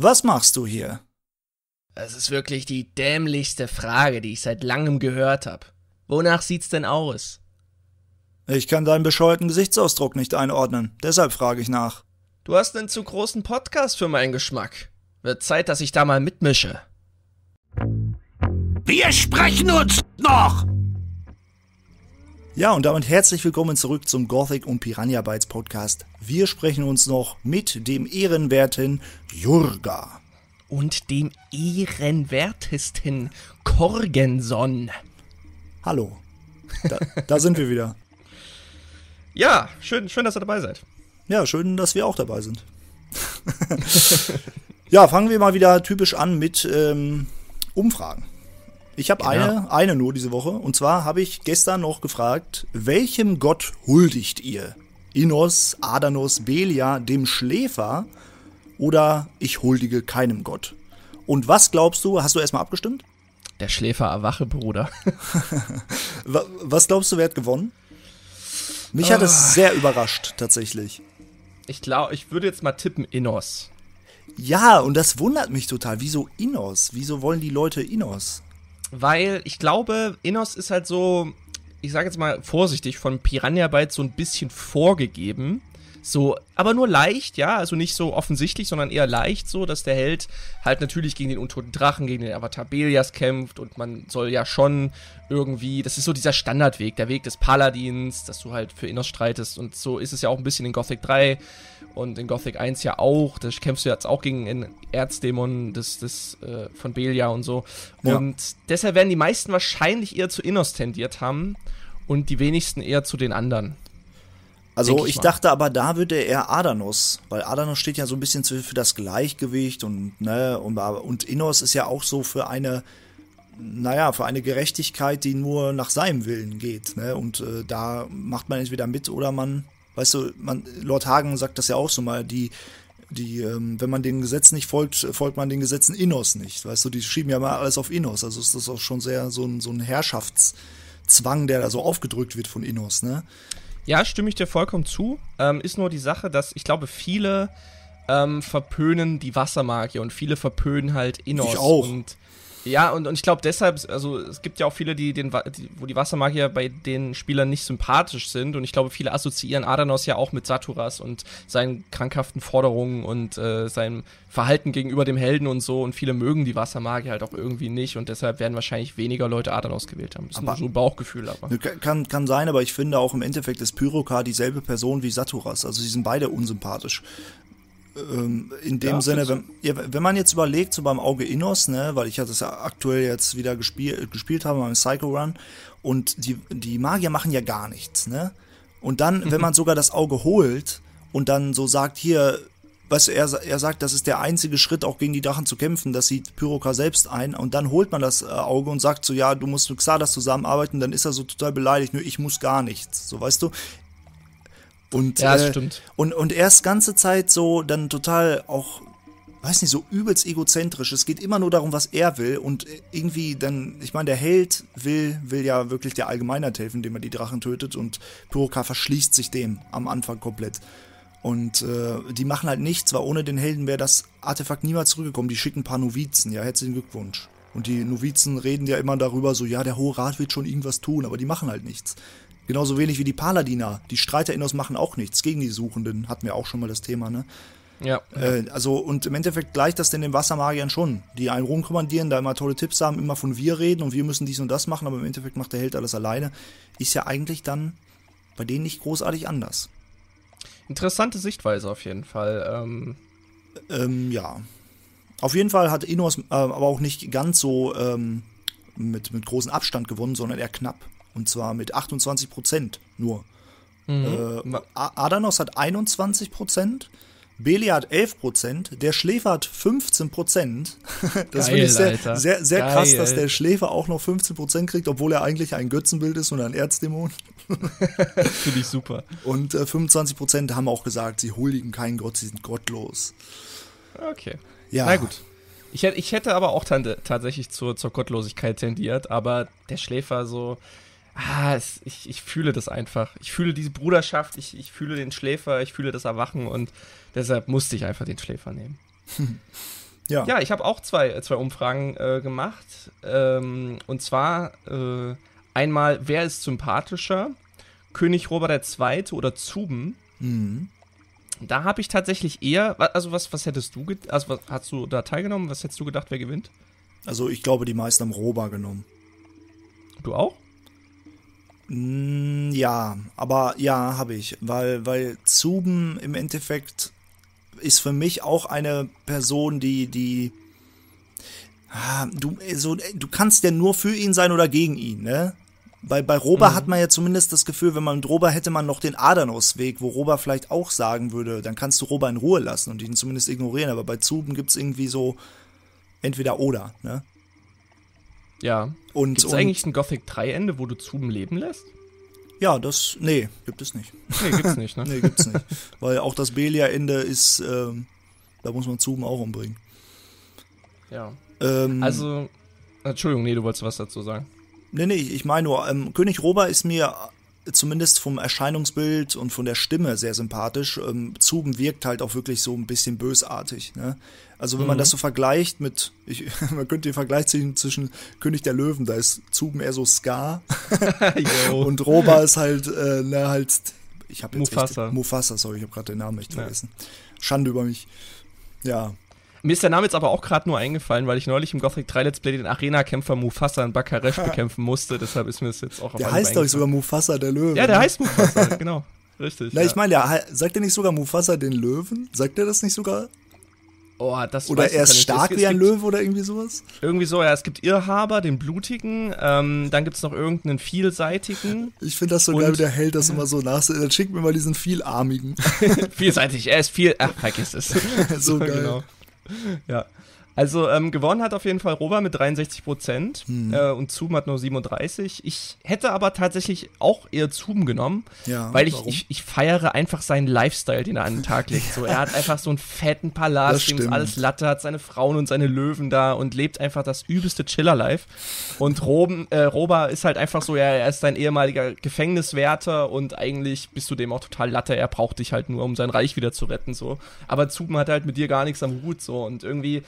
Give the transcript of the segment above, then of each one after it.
Was machst du hier? Das ist wirklich die dämlichste Frage, die ich seit langem gehört habe. Wonach sieht's denn aus? Ich kann deinen bescheuerten Gesichtsausdruck nicht einordnen, deshalb frage ich nach. Du hast einen zu großen Podcast für meinen Geschmack. Wird Zeit, dass ich da mal mitmische. Wir sprechen uns noch! Ja, und damit herzlich willkommen zurück zum Gothic und Piranha Bytes Podcast. Wir sprechen uns noch mit dem ehrenwerten Jurga. Und dem ehrenwertesten Korgenson. Hallo. Da, da sind wir wieder. Ja, schön, schön, dass ihr dabei seid. Ja, schön, dass wir auch dabei sind. ja, fangen wir mal wieder typisch an mit ähm, Umfragen. Ich habe Genau. eine, eine nur diese Woche. Und zwar habe ich gestern noch gefragt, welchem Gott huldigt ihr? Innos, Adanos, Belia, dem Schläfer oder ich huldige keinem Gott? Und was glaubst du, hast du erstmal abgestimmt? Der Schläfer erwache, Bruder. Wa- Was glaubst du, wer hat gewonnen? Mich hat es sehr überrascht, tatsächlich. Ich glaube, ich würde jetzt mal tippen Innos. Ja, und das wundert mich total. Wieso Innos? Wieso wollen die Leute Innos? Weil ich glaube, Innos ist halt so, ich sage jetzt mal vorsichtig, von Piranha Bytes so ein bisschen vorgegeben. So, aber nur leicht, ja, also nicht so offensichtlich, sondern eher leicht so, dass der Held halt natürlich gegen den untoten Drachen, gegen den Avatar Belias kämpft und man soll ja schon irgendwie, das ist so dieser Standardweg, der Weg des Paladins, dass du halt für Innos streitest und so ist es ja auch ein bisschen in Gothic 3 und in Gothic 1 ja auch, da kämpfst du jetzt auch gegen den Erzdämon des, des, äh, von Belia und so. Ja. Und deshalb werden die meisten wahrscheinlich eher zu Innos tendiert haben und die wenigsten eher zu den anderen. Also ich ich, dachte aber, da würde er Adanos, weil Adanos steht ja so ein bisschen für, für das Gleichgewicht und ne und, und Innos ist ja auch so für eine, naja, für eine Gerechtigkeit, die nur nach seinem Willen geht, ne? Und äh, da macht man entweder mit oder man, weißt du, man, Lord Hagen sagt das ja auch so mal, die die, ähm, wenn man den Gesetzen nicht folgt, folgt man den Gesetzen Innos nicht. Weißt du, die schieben ja mal alles auf Innos. Also ist das auch schon sehr so ein, so ein Herrschaftszwang, der da so aufgedrückt wird von Innos, ne? Ja, stimme ich dir vollkommen zu. Ähm, ist nur die Sache, dass ich glaube, viele ähm, verpönen die Wassermagier und viele verpönen halt Innos. Ich auch. Und ja, und, und ich glaube deshalb, also es gibt ja auch viele, die den, die, wo die Wassermagier bei den Spielern nicht sympathisch sind. Und ich glaube, viele assoziieren Adanos ja auch mit Saturas und seinen krankhaften Forderungen und äh, seinem Verhalten gegenüber dem Helden und so. Und viele mögen die Wassermagier halt auch irgendwie nicht. Und deshalb werden wahrscheinlich weniger Leute Adanos gewählt haben. Ist nur Aber- so ein Bauchgefühl, aber. Ne, Kann, kann sein, aber ich finde auch im Endeffekt ist Pyrokar dieselbe Person wie Saturas. Also sie sind beide unsympathisch. Ähm, in dem Ja, Sinne, wenn, ja, wenn man jetzt überlegt, so beim Auge Innos, ne, weil ich ja das ja aktuell jetzt wieder gespiel, gespielt habe beim Psycho Run und die, die Magier machen ja gar nichts, ne? Und dann, wenn man sogar das Auge holt und dann so sagt, hier, weißt du, er, er sagt, das ist der einzige Schritt, auch gegen die Drachen zu kämpfen, das sieht Pyrokar selbst ein und dann holt man das äh, Auge und sagt so, ja, du musst mit Xardas zusammenarbeiten, dann ist er so total beleidigt, nur ich muss gar nichts, so, weißt du? Und, Ja, das äh, stimmt. Und, und er ist ganze Zeit so dann total auch, weiß nicht, so übelst egozentrisch. Es geht immer nur darum, was er will. Und irgendwie dann, ich meine, der Held will, will ja wirklich der Allgemeinheit helfen, indem er die Drachen tötet. Und Pyrokar verschließt sich dem am Anfang komplett. Und äh, die machen halt nichts, weil ohne den Helden wäre das Artefakt niemals zurückgekommen. Die schicken ein paar Novizen, ja, herzlichen Glückwunsch. Und die Novizen reden ja immer darüber, so, ja, der Hohe Rat wird schon irgendwas tun, aber die machen halt nichts. Genauso wenig wie die Paladiner. Die Streiter Innos machen auch nichts gegen die Suchenden. Hatten wir auch schon mal das Thema, ne? Ja. Äh, also, und im Endeffekt gleicht das denn den Wassermagiern schon. Die einen rumkommandieren, da immer tolle Tipps haben, immer von wir reden und wir müssen dies und das machen, aber im Endeffekt macht der Held alles alleine. Ist ja eigentlich dann bei denen nicht großartig anders. Interessante Sichtweise auf jeden Fall. Ähm, Ähm, ja. Auf jeden Fall hat Innos äh, aber auch nicht ganz so ähm, mit, mit großem Abstand gewonnen, sondern eher knapp. Und zwar mit 28 Prozent nur. Äh, A- Adanos hat 21 Prozent, Belia hat 11 Prozent, der Schläfer hat 15 Prozent. Das Geil, finde ich sehr, Alter. sehr, sehr krass, Geil. dass der Schläfer auch noch 15 Prozent kriegt, obwohl er eigentlich ein Götzenbild ist und ein Erzdämon. Finde ich super. Und äh, 25 Prozent haben auch gesagt, sie huldigen keinen Gott, sie sind gottlos. Okay. Ja. Na gut. Ich hätte, ich hätte aber auch tatsächlich zur, zur Gottlosigkeit tendiert, aber der Schläfer so. Ah, es, ich, ich fühle das einfach. Ich fühle diese Bruderschaft, ich, ich fühle den Schläfer, ich fühle das Erwachen und deshalb musste ich einfach den Schläfer nehmen. Ja. Ja, ich habe auch zwei, zwei Umfragen äh, gemacht. Ähm, und zwar äh, einmal, wer ist sympathischer? König Robert II. oder Zuben? Mhm. Da habe ich tatsächlich eher, also was, was hättest du, also was, hast du da teilgenommen? Was hättest du gedacht, wer gewinnt? Also ich glaube, die meisten haben Roba genommen. Du auch? Mm, Ja, aber ja, habe ich, weil, weil Zuben im Endeffekt ist für mich auch eine Person, die, die, ah, du, so, du kannst ja nur für ihn sein oder gegen ihn, ne? Bei, bei Roba hat man ja zumindest das Gefühl, wenn man mit Roba hätte man noch den Adanos-Weg, wo Roba vielleicht auch sagen würde, dann kannst du Roba in Ruhe lassen und ihn zumindest ignorieren, aber bei Zuben gibt's irgendwie so entweder oder, ne? Ja. Und, Gibt es und eigentlich ein Gothic 3 Ende, wo du Zuben leben lässt? ja, das, nee, gibt es nicht. Nee, gibt's nicht, ne? Nee, gibt's nicht. Weil auch das Belia-Ende ist, ähm, da muss man Zuben auch umbringen. Ja. Ähm, Also, Entschuldigung, nee, du wolltest was dazu sagen. Nee, nee, ich meine nur, ähm, König Roba ist mir zumindest vom Erscheinungsbild und von der Stimme sehr sympathisch. Ähm, Zuben wirkt halt auch wirklich so ein bisschen bösartig. Ne? Also wenn man das so vergleicht mit, ich, man könnte den Vergleich ziehen zwischen König der Löwen, da ist Zuben eher so Ska und Roba ist halt, äh, ne, halt, ich habe jetzt Mufasa. Echt, Mufasa, sorry, ich habe gerade den Namen echt Ja. vergessen. Schande über mich. Ja, Mir ist der Name jetzt aber auch gerade nur eingefallen, weil ich neulich im Gothic 3 Let's Play den Arena-Kämpfer Mufasa in Bakaresh bekämpfen musste. Deshalb ist mir das jetzt auch auf der heißt doch sogar Mufasa der Löwe. Ja, der ne? heißt Mufasa, genau. Richtig. Na, ja. ich meine, hei- sagt er nicht sogar Mufasa den Löwen? Sagt er das nicht sogar? oh, das Oder er ist stark Es- wie ein Löwe oder irgendwie sowas? Irgendwie so, ja, es gibt Irrhaber, den blutigen, ähm, dann gibt es noch irgendeinen vielseitigen. Ich finde das so geil, wie der Held das immer so nach. Dann schickt mir mal diesen vielarmigen. Vielseitig, er ist viel. Ach, vergiss es. So geil. Genau. Ja. Also ähm, gewonnen hat auf jeden Fall Rover mit 63 Prozent Hm. äh, und Zoom hat nur 37. Ich hätte aber tatsächlich auch eher Zoom genommen, Ja, weil ich, ich, ich feiere einfach seinen Lifestyle, den er an den Tag legt. So, er hat einfach so einen fetten Palast, dem ist alles Latte, hat seine Frauen und seine Löwen da und lebt einfach das übelste Chiller-Life. Und Roben, äh, Roba ist halt einfach so, ja, er ist dein ehemaliger Gefängniswärter und eigentlich bist du dem auch total Latte. Er braucht dich halt nur, um sein Reich wieder zu retten, so. Aber Zuben hat halt mit dir gar nichts am Hut, so. Und irgendwie,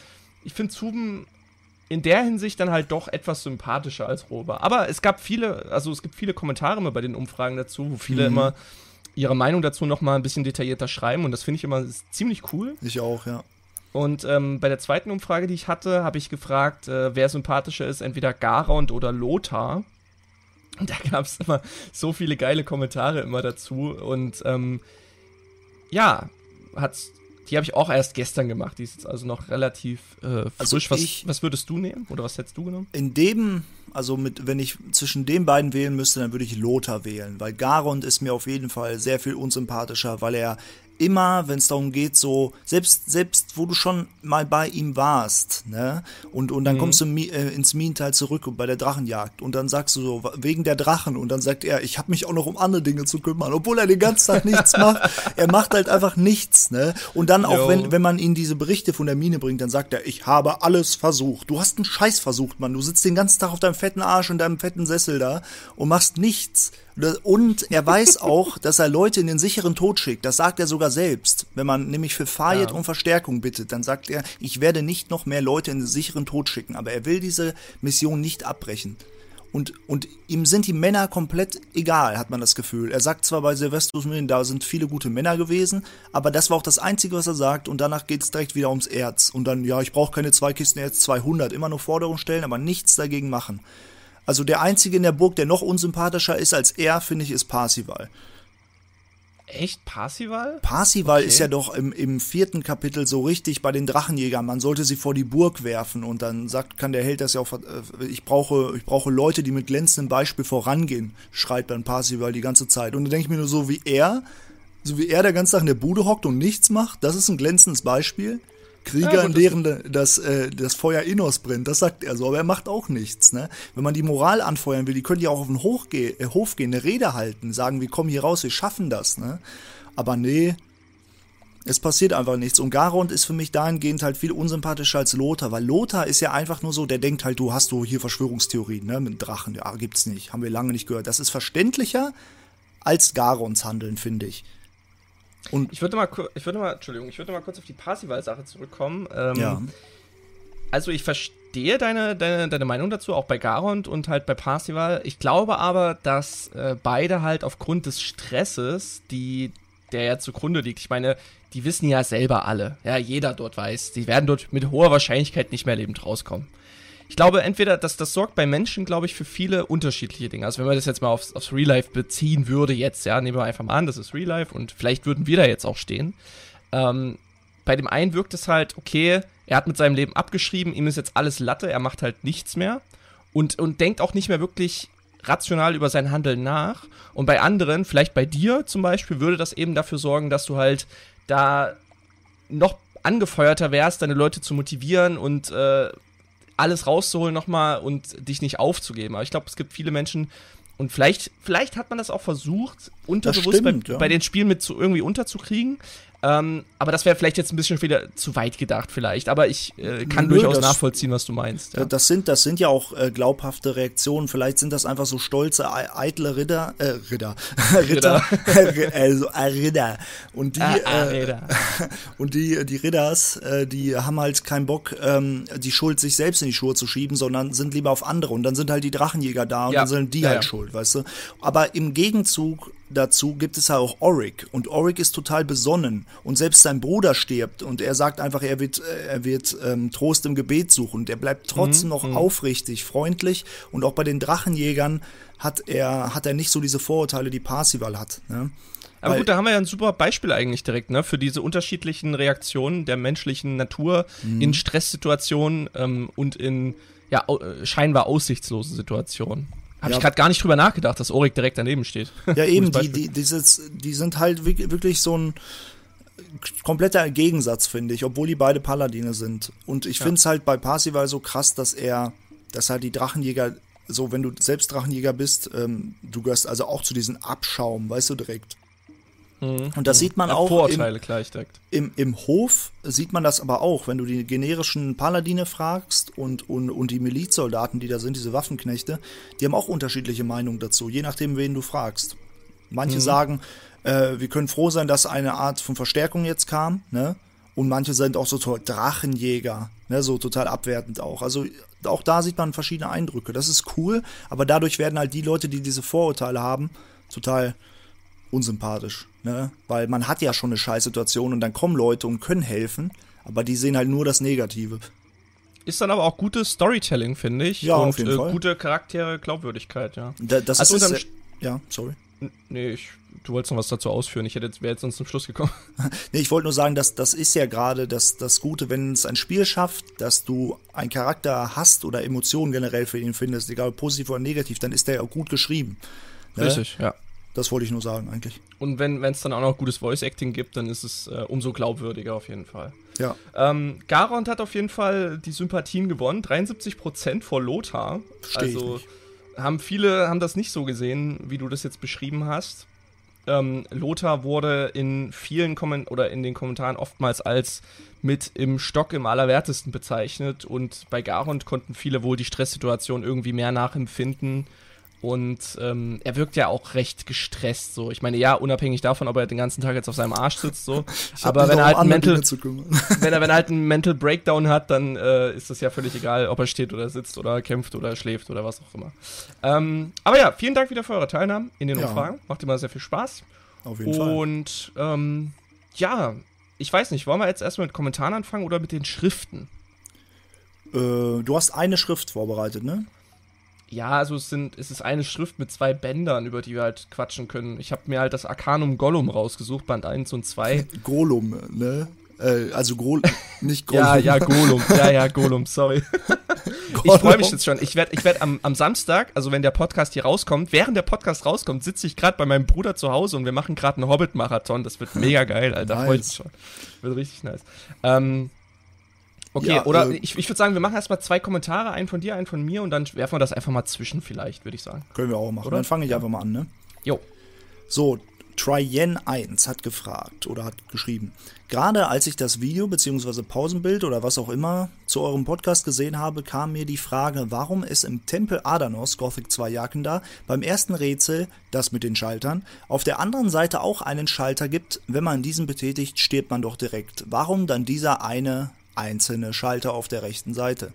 ich finde Zuben in der Hinsicht dann halt doch etwas sympathischer als Roba. Aber es gab viele, also es gibt viele Kommentare immer bei den Umfragen dazu, wo viele Mhm. immer ihre Meinung dazu noch mal ein bisschen detaillierter schreiben und das finde ich immer ziemlich cool. Ich auch, ja. Und ähm, bei der zweiten Umfrage, die ich hatte, habe ich gefragt, äh, wer sympathischer ist, entweder Garond oder Lothar. Und da gab es immer so viele geile Kommentare immer dazu. Und ähm, ja, hat's, die habe ich auch erst gestern gemacht. Die ist jetzt also noch relativ äh, frisch. Also was, ich- was würdest du nehmen? Oder was hättest du genommen? In dem, also mit, wenn ich zwischen den beiden wählen müsste, dann würde ich Lothar wählen, weil Garond ist mir auf jeden Fall sehr viel unsympathischer, weil er immer, wenn es darum geht, so, selbst, selbst wo du schon mal bei ihm warst, ne, und, und dann kommst du äh, ins Minental zurück und bei der Drachenjagd und dann sagst du so, wegen der Drachen und dann sagt er, ich habe mich auch noch um andere Dinge zu kümmern, obwohl er den ganzen Tag nichts macht. Er macht halt einfach nichts, ne, und dann auch, wenn, wenn man ihn diese Berichte von der Mine bringt, dann sagt er, ich habe alles versucht. Du hast einen Scheiß versucht, Mann. Du sitzt den ganzen Tag auf deinem fetten Arsch und deinem fetten Sessel da und machst nichts. Und er weiß auch, dass er Leute in den sicheren Tod schickt. Das sagt er sogar selbst. Wenn man nämlich für Fayed Ja. um Verstärkung bittet, dann sagt er, ich werde nicht noch mehr Leute in den sicheren Tod schicken. Aber er will diese Mission nicht abbrechen. Und, und ihm sind die Männer komplett egal, hat man das Gefühl. Er sagt zwar bei Silvestrus Millen, da sind viele gute Männer gewesen, aber das war auch das Einzige, was er sagt. Und danach geht es direkt wieder ums Erz. Und dann, ja, ich brauche keine zwei Kisten Erz, 200. Immer nur Forderungen stellen, aber nichts dagegen machen. Also der Einzige in der Burg, der noch unsympathischer ist als er, finde ich, ist Parsival. Echt? Parsival? Parsival Okay. ist ja doch im, im vierten Kapitel so richtig bei den Drachenjägern. Man sollte sie vor die Burg werfen und dann sagt, kann der Held das ja auch, äh, ich brauche, ich brauche Leute, die mit glänzendem Beispiel vorangehen, schreit dann Parsival die ganze Zeit. Und dann denke ich mir nur so, wie er, so wie er der ganze Tag in der Bude hockt und nichts macht, das ist ein glänzendes Beispiel. Krieger, Ja, in gut, deren das, äh, das Feuer Innos brennt, das sagt er so, aber er macht auch nichts. Ne? Wenn man die Moral anfeuern will, die können ja auch auf den Hof, ge äh, Hof gehen, eine Rede halten, sagen, wir kommen hier raus, wir schaffen das. Ne? Aber nee, es passiert einfach nichts. Und Garond ist für mich dahingehend halt viel unsympathischer als Lothar, weil Lothar ist ja einfach nur so, der denkt halt, du hast du hier Verschwörungstheorien, ne, mit Drachen. Ja, gibt's nicht. Haben wir lange nicht gehört. Das ist verständlicher als Garons Handeln, finde ich. Ich würde mal, ich würde mal, Entschuldigung, ich würde mal kurz auf die Parsival-Sache zurückkommen. Ähm, Ja. Also ich verstehe deine, deine, deine Meinung dazu, auch bei Garond und halt bei Parsival. Ich glaube aber, dass äh, beide halt aufgrund des Stresses, die, der ja zugrunde liegt, ich meine, die wissen ja selber alle. Ja, jeder dort weiß. Die werden dort mit hoher Wahrscheinlichkeit nicht mehr lebend rauskommen. Ich glaube, entweder, dass das sorgt bei Menschen, glaube ich, für viele unterschiedliche Dinge. Also wenn man das jetzt mal aufs, aufs Real Life beziehen würde, jetzt, ja, nehmen wir einfach mal an, das ist Real Life und vielleicht würden wir da jetzt auch stehen. Ähm, bei dem einen wirkt es halt, okay, er hat mit seinem Leben abgeschrieben, ihm ist jetzt alles Latte, er macht halt nichts mehr und, und denkt auch nicht mehr wirklich rational über sein Handeln nach. Und bei anderen, vielleicht bei dir zum Beispiel, würde das eben dafür sorgen, dass du halt da noch angefeuerter wärst, deine Leute zu motivieren und äh, alles rauszuholen nochmal und dich nicht aufzugeben. Aber ich glaube, es gibt viele Menschen, und vielleicht, vielleicht hat man das auch versucht, unterbewusst stimmt, bei, ja. bei den Spielen mit zu, irgendwie unterzukriegen. Ähm, aber das wäre vielleicht jetzt ein bisschen wieder zu weit gedacht, vielleicht. Aber ich äh, kann Nö, durchaus das- nachvollziehen, was du meinst. Ja. Das sind, das sind ja auch äh, glaubhafte Reaktionen. Vielleicht sind das einfach so stolze, ei- eitle Ritter, äh, Ritter, Ritter, also äh, Ritter. Und die, Ah, ah, äh, Räder. und die, die Ridders, äh, die haben halt keinen Bock, ähm, die Schuld sich selbst in die Schuhe zu schieben, sondern sind lieber auf andere. Und dann sind halt die Drachenjäger da und Ja. dann sind die Ja, halt schuld, weißt du. Aber im Gegenzug dazu gibt es ja auch Oric. Und Oric ist total besonnen. Und selbst sein Bruder stirbt. Und er sagt einfach, er wird, äh, er wird ähm, Trost im Gebet suchen. Der bleibt trotzdem Mhm, noch aufrichtig, freundlich. Und auch bei den Drachenjägern hat er, hat er nicht so diese Vorurteile, die Parsival hat. Ne? Aber Weil- gut, da haben wir ja ein super Beispiel eigentlich direkt, ne, für diese unterschiedlichen Reaktionen der menschlichen Natur Mhm. in Stresssituationen ähm, und in ja, äh, scheinbar aussichtslosen Situationen. Habe Ja. ich gerade gar nicht drüber nachgedacht, dass Orik direkt daneben steht. Ja, eben, die, die, dieses, die sind halt wirk- wirklich so ein kompletter Gegensatz, finde ich, obwohl die beide Paladine sind. Und ich finde es halt bei Parsival so krass, dass er, dass halt die Drachenjäger, so wenn du selbst Drachenjäger bist, ähm, du gehörst also auch zu diesem Abschaum, weißt du direkt. Und das sieht man Ja, auch im, gleich direkt. im, im Hof sieht man das aber auch, wenn du die generischen Paladine fragst und, und, und die Milizsoldaten, die da sind, diese Waffenknechte, die haben auch unterschiedliche Meinungen dazu, je nachdem, wen du fragst. Manche sagen, äh, wir können froh sein, dass eine Art von Verstärkung jetzt kam, ne? Und manche sind auch so toll Drachenjäger, ne? So total abwertend auch. Also auch da sieht man verschiedene Eindrücke. Das ist cool, aber dadurch werden halt die Leute, die diese Vorurteile haben, total unsympathisch, ne? Weil man hat ja schon eine Scheißsituation und dann kommen Leute und können helfen, aber die sehen halt nur das Negative. Ist dann aber auch gutes Storytelling, finde ich. Ja, und auf jeden äh, Fall. gute Charaktere, Glaubwürdigkeit, ja. Da, das Also ist ja, sorry. Nee, ich, du wolltest noch was dazu ausführen. Ich hätte jetzt, wäre jetzt sonst zum Schluss gekommen. Nee, ich wollte nur sagen, dass das ist ja gerade das, das Gute, wenn es ein Spiel schafft, dass du einen Charakter hast oder Emotionen generell für ihn findest, egal ob positiv oder negativ, dann ist der ja auch gut geschrieben. Ne? Richtig, ja. Das wollte ich nur sagen eigentlich. Und wenn es dann auch noch gutes Voice-Acting gibt, dann ist es äh, umso glaubwürdiger auf jeden Fall. Ja. Ähm, Garond hat auf jeden Fall die Sympathien gewonnen. 73% vor Lothar. Versteh ich also nicht. haben viele haben das nicht so gesehen, wie du das jetzt beschrieben hast. Ähm, Lothar wurde in vielen Kommen oder in den Kommentaren oftmals als mit im Stock im Allerwertesten bezeichnet und bei Garond konnten viele wohl die Stresssituation irgendwie mehr nachempfinden und ähm, er wirkt ja auch recht gestresst so. Ich meine, ja, unabhängig davon, ob er den ganzen Tag jetzt auf seinem Arsch sitzt so, aber wenn er halt Mental wenn er, wenn er halt einen Mental Breakdown hat, dann äh, ist das ja völlig egal, ob er steht oder sitzt oder kämpft oder schläft oder was auch immer. Ähm, aber ja, vielen Dank wieder für eure Teilnahme in den Ja. Umfragen. Macht immer sehr viel Spaß. Auf jeden Fall. Und ähm, ja, ich weiß nicht, wollen wir jetzt erstmal mit Kommentaren anfangen oder mit den Schriften? Äh, du hast eine Schrift vorbereitet, ne? Ja, also es sind, es ist eine Schrift mit zwei Bändern, über die wir halt quatschen können. Ich habe mir halt das Arcanum Gollum rausgesucht, Band 1 und 2. Golum, ne? Äh, also Grol, nicht Golum. Ja, ja, Golum. Ja, ja, Golum, sorry. Ich freue mich jetzt schon. Ich werde ich werd am, am Samstag, also wenn der Podcast hier rauskommt, während der Podcast rauskommt, sitze ich gerade bei meinem Bruder zu Hause und wir machen gerade einen Hobbit-Marathon. Das wird mega geil, Alter. Nice. Mich schon. Wird richtig nice. Ähm, okay, Ja, oder äh, ich, ich würde sagen, wir machen erstmal zwei Kommentare, einen von dir, einen von mir und dann werfen wir das einfach mal zwischen vielleicht, würde ich sagen. Können wir auch machen. Oder? Dann fange ich einfach mal an, ne? Jo. So, Tryen1 hat gefragt oder hat geschrieben. Gerade als ich das Video bzw. Pausenbild oder was auch immer zu eurem Podcast gesehen habe, kam mir die Frage, warum es im Tempel Adanos, Gothic 2 Jakenda, beim ersten Rätsel, das mit den Schaltern, auf der anderen Seite auch einen Schalter gibt. Wenn man diesen betätigt, stirbt man doch direkt. Warum dann dieser eine einzelne Schalter auf der rechten Seite?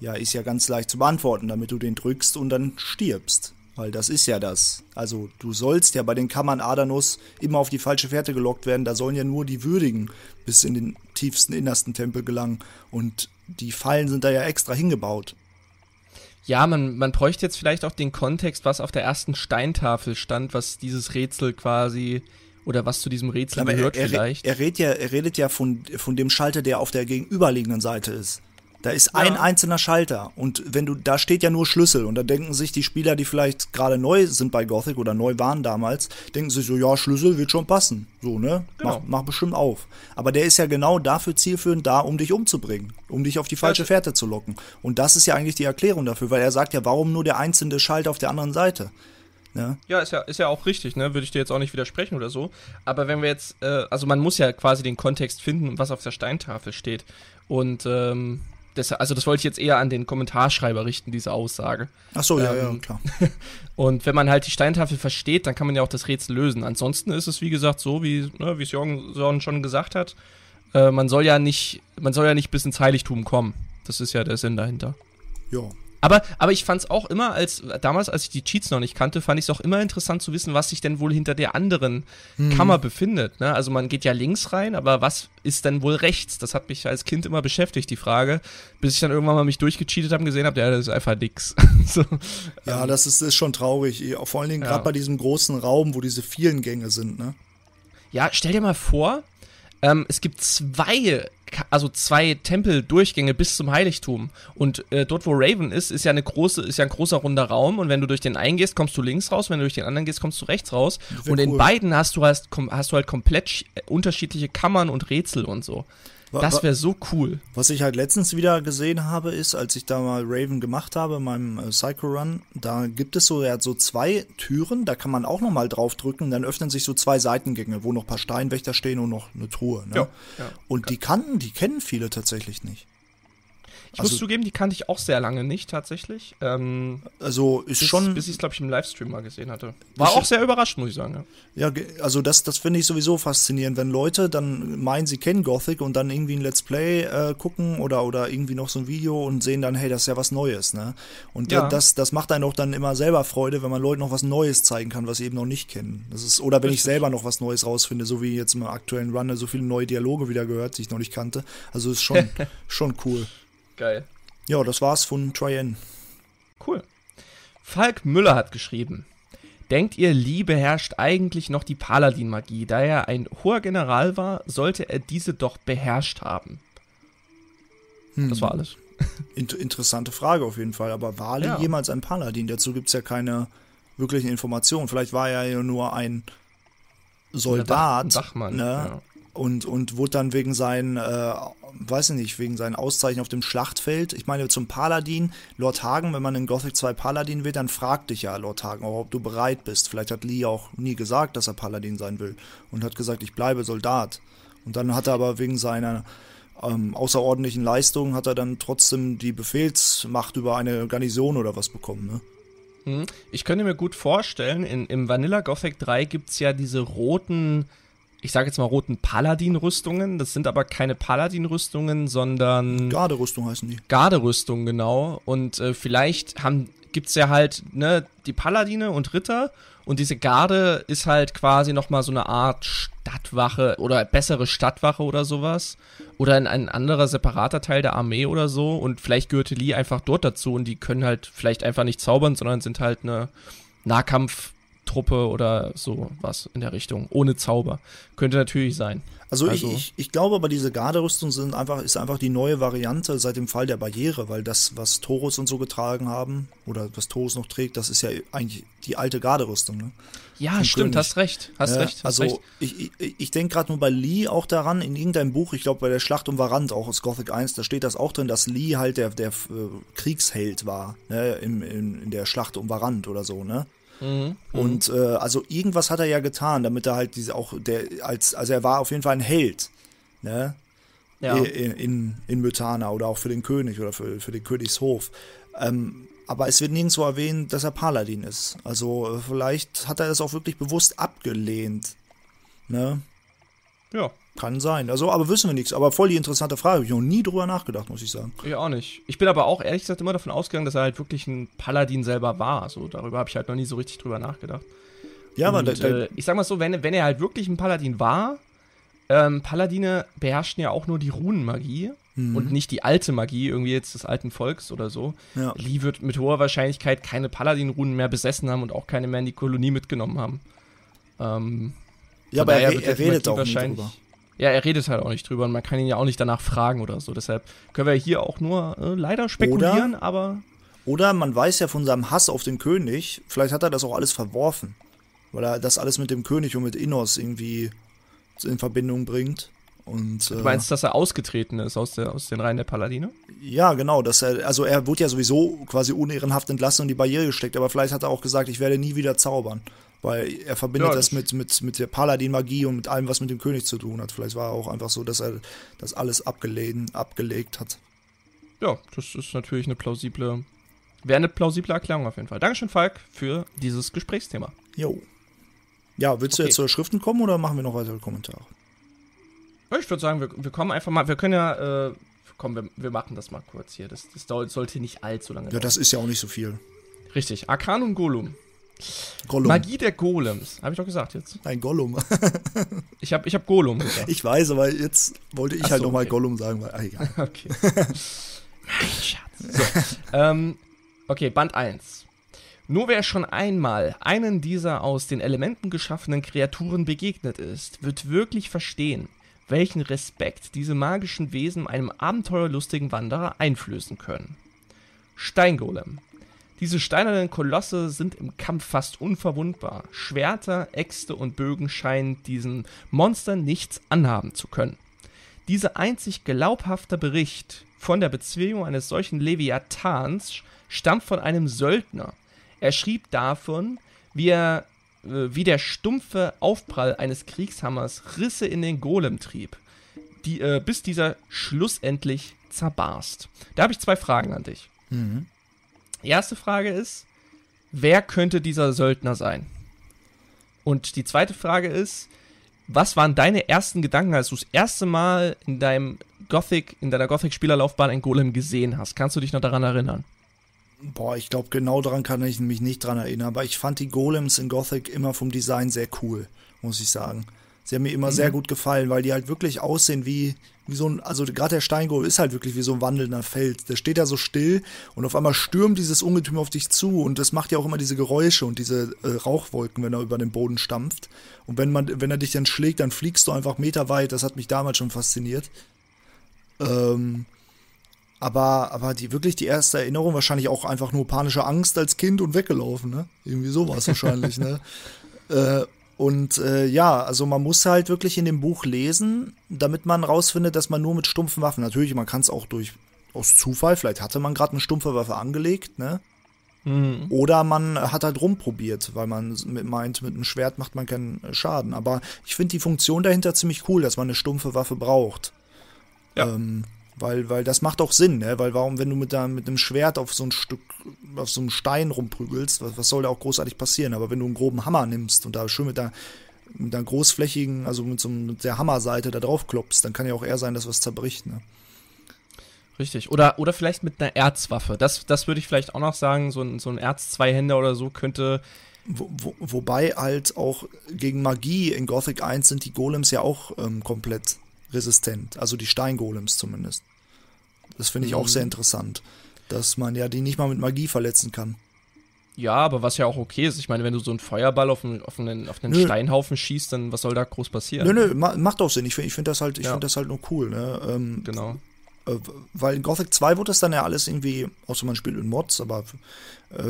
Ja, ist ja ganz leicht zu beantworten, damit du den drückst und dann stirbst. Weil das ist ja das. Also du sollst ja bei den Kammern Adanus immer auf die falsche Fährte gelockt werden. Da sollen ja nur die Würdigen bis in den tiefsten, innersten Tempel gelangen. Und die Fallen sind da ja extra hingebaut. Ja, man, man bräuchte jetzt vielleicht auch den Kontext, was auf der ersten Steintafel stand, was dieses Rätsel quasi oder was zu diesem Rätsel Aber gehört er, er, vielleicht. Er, redet ja, er redet ja von, von dem Schalter, der auf der gegenüberliegenden Seite ist. Da ist ein einzelner Schalter und wenn du, da steht ja nur Schlüssel und da denken sich die Spieler, die vielleicht gerade neu sind bei Gothic oder neu waren damals, denken sich so, ja, Schlüssel wird schon passen. So, ne? Genau. Mach, mach bestimmt auf. Aber der ist ja genau dafür zielführend da, um dich umzubringen, um dich auf die falsche Fährte zu locken. Und das ist ja eigentlich die Erklärung dafür, weil er sagt ja, warum nur der einzelne Schalter auf der anderen Seite? Ne? Ja, ist ja, ist ja auch richtig, ne? Würde ich dir jetzt auch nicht widersprechen oder so. Aber wenn wir jetzt, äh, also man muss ja quasi den Kontext finden, was auf der Steintafel steht. Und ähm, das, also das wollte ich jetzt eher an den Kommentarschreiber richten, diese Aussage. Ach so, ja, Ähm, ja, klar. Und wenn man halt die Steintafel versteht, dann kann man ja auch das Rätsel lösen. Ansonsten ist es, wie gesagt, so, wie, ne, es Jürgen Sorn schon gesagt hat. Äh, man soll ja nicht, man soll ja nicht bis ins Heiligtum kommen. Das ist ja der Sinn dahinter. Ja. Aber, aber ich fand es auch immer, als damals, als ich die Cheats noch nicht kannte, fand ich es auch immer interessant zu wissen, was sich denn wohl hinter der anderen Kammer befindet. Ne? Also man geht ja links rein, aber was ist denn wohl rechts? Das hat mich als Kind immer beschäftigt, die Frage, bis ich dann irgendwann mal mich durchgecheatet habe und gesehen habe, ja, das ist einfach nix. so, Ja, das ist, ist schon traurig. Vor allen Dingen Ja. gerade bei diesem großen Raum, wo diese vielen Gänge sind, ne? Ja, stell dir mal vor, ähm, es gibt zwei, also zwei Tempeldurchgänge bis zum Heiligtum. Und äh, dort, wo Raven ist, ist ja eine große, ist ja ein großer runder Raum. Und wenn du durch den einen gehst, kommst du links raus. Wenn du durch den anderen gehst, kommst du rechts raus. wär Und in cool. beiden hast du hast, hast du halt komplett äh, unterschiedliche Kammern und Rätsel und so. Das wäre so cool. Was ich halt letztens wieder gesehen habe, ist, als ich da mal Raven gemacht habe, in meinem äh, Psycho Run, da gibt es so, er hat so zwei Türen, da kann man auch nochmal draufdrücken, dann öffnen sich so zwei Seitengänge, wo noch ein paar Steinwächter stehen und noch eine Truhe. Ne? Ja, ja. Und die kannten, die kennen viele tatsächlich nicht. Ich Also- muss zugeben, die kannte ich auch sehr lange nicht tatsächlich. Ähm, Also ist bis, schon. bis ich es, glaube ich, im Livestream mal gesehen hatte. War Ich- auch sehr überrascht, muss ich sagen. Ja. Ja, also das, das finde ich sowieso faszinierend, wenn Leute dann meinen, sie kennen Gothic und dann irgendwie ein Let's Play äh, gucken oder, oder irgendwie noch so ein Video und sehen dann, hey, das ist ja was Neues, ne? Und Ja. da, das, das macht einen auch dann immer selber Freude, wenn man Leuten noch was Neues zeigen kann, was sie eben noch nicht kennen. Das ist, oder wenn ich Richtig. selber noch was Neues rausfinde, so wie jetzt im aktuellen Runner so viele neue Dialoge wieder gehört, die ich noch nicht kannte. Also ist schon, schon cool. Geil. Ja, das war's von Tryen. Cool. Falk Müller hat geschrieben. Denkt ihr, Lee beherrscht eigentlich noch die Paladin-Magie? Da er ein hoher General war, sollte er diese doch beherrscht haben. Das war alles. Int interessante Frage auf jeden Fall. Aber war Lee Ja. jemals ein Paladin? Dazu gibt's ja keine wirklichen Informationen. Vielleicht war er ja nur ein Soldat. Ein Wachmann. Ne? Ja. Und, und wurde dann wegen seinen, äh, weiß ich nicht, wegen seinen Auszeichen auf dem Schlachtfeld. Ich meine, zum Paladin, Lord Hagen, wenn man in Gothic 2 Paladin wird, dann fragt dich ja Lord Hagen ob du bereit bist. Vielleicht hat Lee auch nie gesagt, dass er Paladin sein will. Und hat gesagt, ich bleibe Soldat. Und dann hat er aber wegen seiner ähm, außerordentlichen Leistung hat er dann trotzdem die Befehlsmacht über eine Garnison oder was bekommen, ne? Mhm. Ich könnte mir gut vorstellen, in, im Vanilla Gothic 3 gibt's ja diese roten, ich sage jetzt mal roten Paladin-Rüstungen. Das sind aber keine Paladin-Rüstungen, sondern Garderüstung heißen die. Garderüstung, genau. Und äh, vielleicht haben, gibt's ja halt, ne, die Paladine und Ritter. Und diese Garde ist halt quasi nochmal so eine Art Stadtwache oder bessere Stadtwache oder sowas. Oder ein, ein anderer separater Teil der Armee oder so. Und vielleicht gehörte Lee einfach dort dazu und die können halt vielleicht einfach nicht zaubern, sondern sind halt eine Nahkampftruppe oder so was in der Richtung. Ohne Zauber. Könnte natürlich sein. Also, Also- ich, ich, ich glaube, aber diese Garderüstung sind einfach, ist einfach die neue Variante seit dem Fall der Barriere, weil das, was Torus und so getragen haben, oder was Torus noch trägt, das ist ja eigentlich die alte Garderüstung. Ne? Ja, Vom stimmt, König. hast recht. Hast Ja, recht. Hast also recht. ich, ich, ich denke gerade nur bei Lee auch daran, in irgendeinem Buch, ich glaube bei der Schlacht um Varant, auch aus Gothic 1, da steht das auch drin, dass Lee halt der, der äh, Kriegsheld war, ne, im, in, in der Schlacht um Varant oder so, ne? Mhm. Und äh, also irgendwas hat er ja getan, damit er halt diese auch der als also er war auf jeden Fall ein Held, ne? Ja. In, in, in Mythana oder auch für den König oder für, für den Königshof. Ähm, aber es wird nirgendwo erwähnt, dass er Paladin ist. Also äh, vielleicht hat er das auch wirklich bewusst abgelehnt. Ne? Ja, Kann sein. Also, aber wissen wir nichts. Aber voll die interessante Frage. Hab ich noch nie drüber nachgedacht, muss ich sagen. Ich auch nicht. Ich bin aber auch ehrlich gesagt immer davon ausgegangen, dass er halt wirklich ein Paladin selber war. So, darüber habe ich halt noch nie so richtig drüber nachgedacht. Ja, aber Und, äh, ich sag mal so, wenn, wenn er halt wirklich ein Paladin war, ähm, Paladine beherrschten ja auch nur die Runenmagie Mhm. und nicht die alte Magie, irgendwie jetzt des alten Volks oder so. Ja. Lee wird mit hoher Wahrscheinlichkeit keine Paladin-Runen mehr besessen haben und auch keine mehr in die Kolonie mitgenommen haben. Ähm, ja, aber er, er redet auch nicht drüber. Ja, er redet halt auch nicht drüber und man kann ihn ja auch nicht danach fragen oder so. Deshalb können wir hier auch nur äh, leider spekulieren, aber Oder man weiß ja von seinem Hass auf den König, vielleicht hat er das auch alles verworfen. Weil er das alles mit dem König und mit Innos irgendwie in Verbindung bringt. Und, du äh, meinst, dass er ausgetreten ist aus, der, aus den Reihen der Paladine? Ja, genau, dass er, also er wurde ja sowieso quasi unehrenhaft entlassen und die Barriere gesteckt, aber vielleicht hat er auch gesagt, ich werde nie wieder zaubern. Weil er verbindet Ja, das das- mit, mit, mit der Paladin-Magie und mit allem, was mit dem König zu tun hat. Vielleicht war er auch einfach so, dass er das alles abgelehnt, abgelegt hat. Ja, das ist natürlich eine plausible, wäre eine plausible Erklärung auf jeden Fall. Dankeschön, Falk, für dieses Gesprächsthema. Jo. Ja, willst du Okay. jetzt zur Schriften kommen oder machen wir noch weitere Kommentare? Ich würde sagen, wir, wir kommen einfach mal, wir können ja, äh, komm, wir, wir machen das mal kurz hier. Das, das dauert, sollte nicht allzu lange Ja, das ist ja auch nicht so viel. Richtig, Arcanum Golem. Gollum. Magie der Golems. Habe ich doch gesagt jetzt. Nein, Gollum. Ich habe ich hab Golem gesagt. Ich weiß, aber jetzt wollte ich Ach halt so, nochmal okay. Gollum sagen, weil, ah, egal. Okay. Mein Schatz. So, ähm, okay, Band 1. Nur wer schon einmal einen dieser aus den Elementen geschaffenen Kreaturen begegnet ist, wird wirklich verstehen, welchen Respekt diese magischen Wesen einem abenteuerlustigen Wanderer einflößen können. Steingolem. Diese steinernen Kolosse sind im Kampf fast unverwundbar. Schwerter, Äxte und Bögen scheinen diesen Monstern nichts anhaben zu können. Dieser einzig glaubhafte Bericht von der Bezwingung eines solchen Leviathans stammt von einem Söldner. Er schrieb davon, wie er äh, wie der stumpfe Aufprall eines Kriegshammers Risse in den Golem trieb, die, äh, bis dieser schlussendlich zerbarst. Da habe ich zwei Fragen an dich. Mhm. Erste Frage ist, wer könnte dieser Söldner sein? Und die zweite Frage ist, was waren deine ersten Gedanken, als du das erste Mal in deinem Gothic, in deiner Gothic-Spielerlaufbahn ein Golem gesehen hast? Kannst du dich noch daran erinnern? Boah, ich glaube, genau daran kann ich mich nicht dran erinnern, aber ich fand die Golems in Gothic immer vom Design sehr cool, muss ich sagen. Sie haben mir immer sehr gut gefallen, weil die halt wirklich aussehen wie, wie so ein, also gerade der Steingolem ist halt wirklich wie so ein wandelnder Feld. Der steht da so still und auf einmal stürmt dieses Ungetüm auf dich zu und das macht ja auch immer diese Geräusche und diese äh, Rauchwolken, wenn er über den Boden stampft. Und wenn man, wenn er dich dann schlägt, dann fliegst du einfach meterweit. Das hat mich damals schon fasziniert. Ähm, aber, aber die wirklich die erste Erinnerung wahrscheinlich auch einfach nur panische Angst als Kind und weggelaufen, ne? Irgendwie so war es wahrscheinlich, ne? Äh, und äh, ja, also man muss halt wirklich in dem Buch lesen, damit man rausfindet, dass man nur mit stumpfen Waffen, natürlich, man kann es auch durch aus Zufall, vielleicht hatte man gerade eine stumpfe Waffe angelegt, ne? Oder man hat halt rumprobiert, weil man meint, mit einem Schwert macht man keinen Schaden. Aber ich finde die Funktion dahinter ziemlich cool, dass man eine stumpfe Waffe braucht. Ja. Ähm, weil, weil das macht auch Sinn, ne? Weil warum, wenn du mit, da, mit einem Schwert auf so ein Stück, auf so einem Stein rumprügelst, was, was soll da auch großartig passieren? Aber wenn du einen groben Hammer nimmst und da schön mit der, mit einer großflächigen, also mit so mit der Hammerseite da drauf klopfst, dann kann ja auch eher sein, dass was zerbricht, ne? Richtig. Oder, oder vielleicht mit einer Erzwaffe. Das, das würde ich vielleicht auch noch sagen. So ein, so ein Erz-Zweihänder oder so könnte. Wo, wo, wobei halt auch gegen Magie in Gothic 1 sind die Golems ja auch ähm, komplett resistent. Also die Steingolems zumindest. Das finde ich auch sehr interessant. Dass man ja die nicht mal mit Magie verletzen kann. Ja, aber was ja auch okay ist. Ich meine, wenn du so einen Feuerball auf einen, auf einen, auf einen. Steinhaufen schießt, dann was soll da groß passieren? Nö, nö, ma macht auch Sinn. Ich finde ich find das halt, ich Ja. finde das halt nur cool, ne? Ähm, Genau. äh, weil in Gothic 2 wurde das dann ja alles irgendwie, außer man spielt in Mods, aber äh,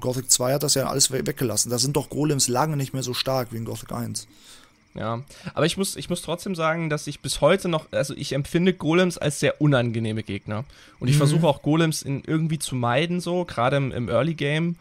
Gothic 2 hat das ja alles we weggelassen. Da sind doch Golems lange nicht mehr so stark wie in Gothic 1. Ja, aber ich muss, ich muss trotzdem sagen, dass ich bis heute noch, also ich empfinde Golems als sehr unangenehme Gegner. Und ich versuche auch Golems in irgendwie zu meiden, so, gerade im, im Early Game,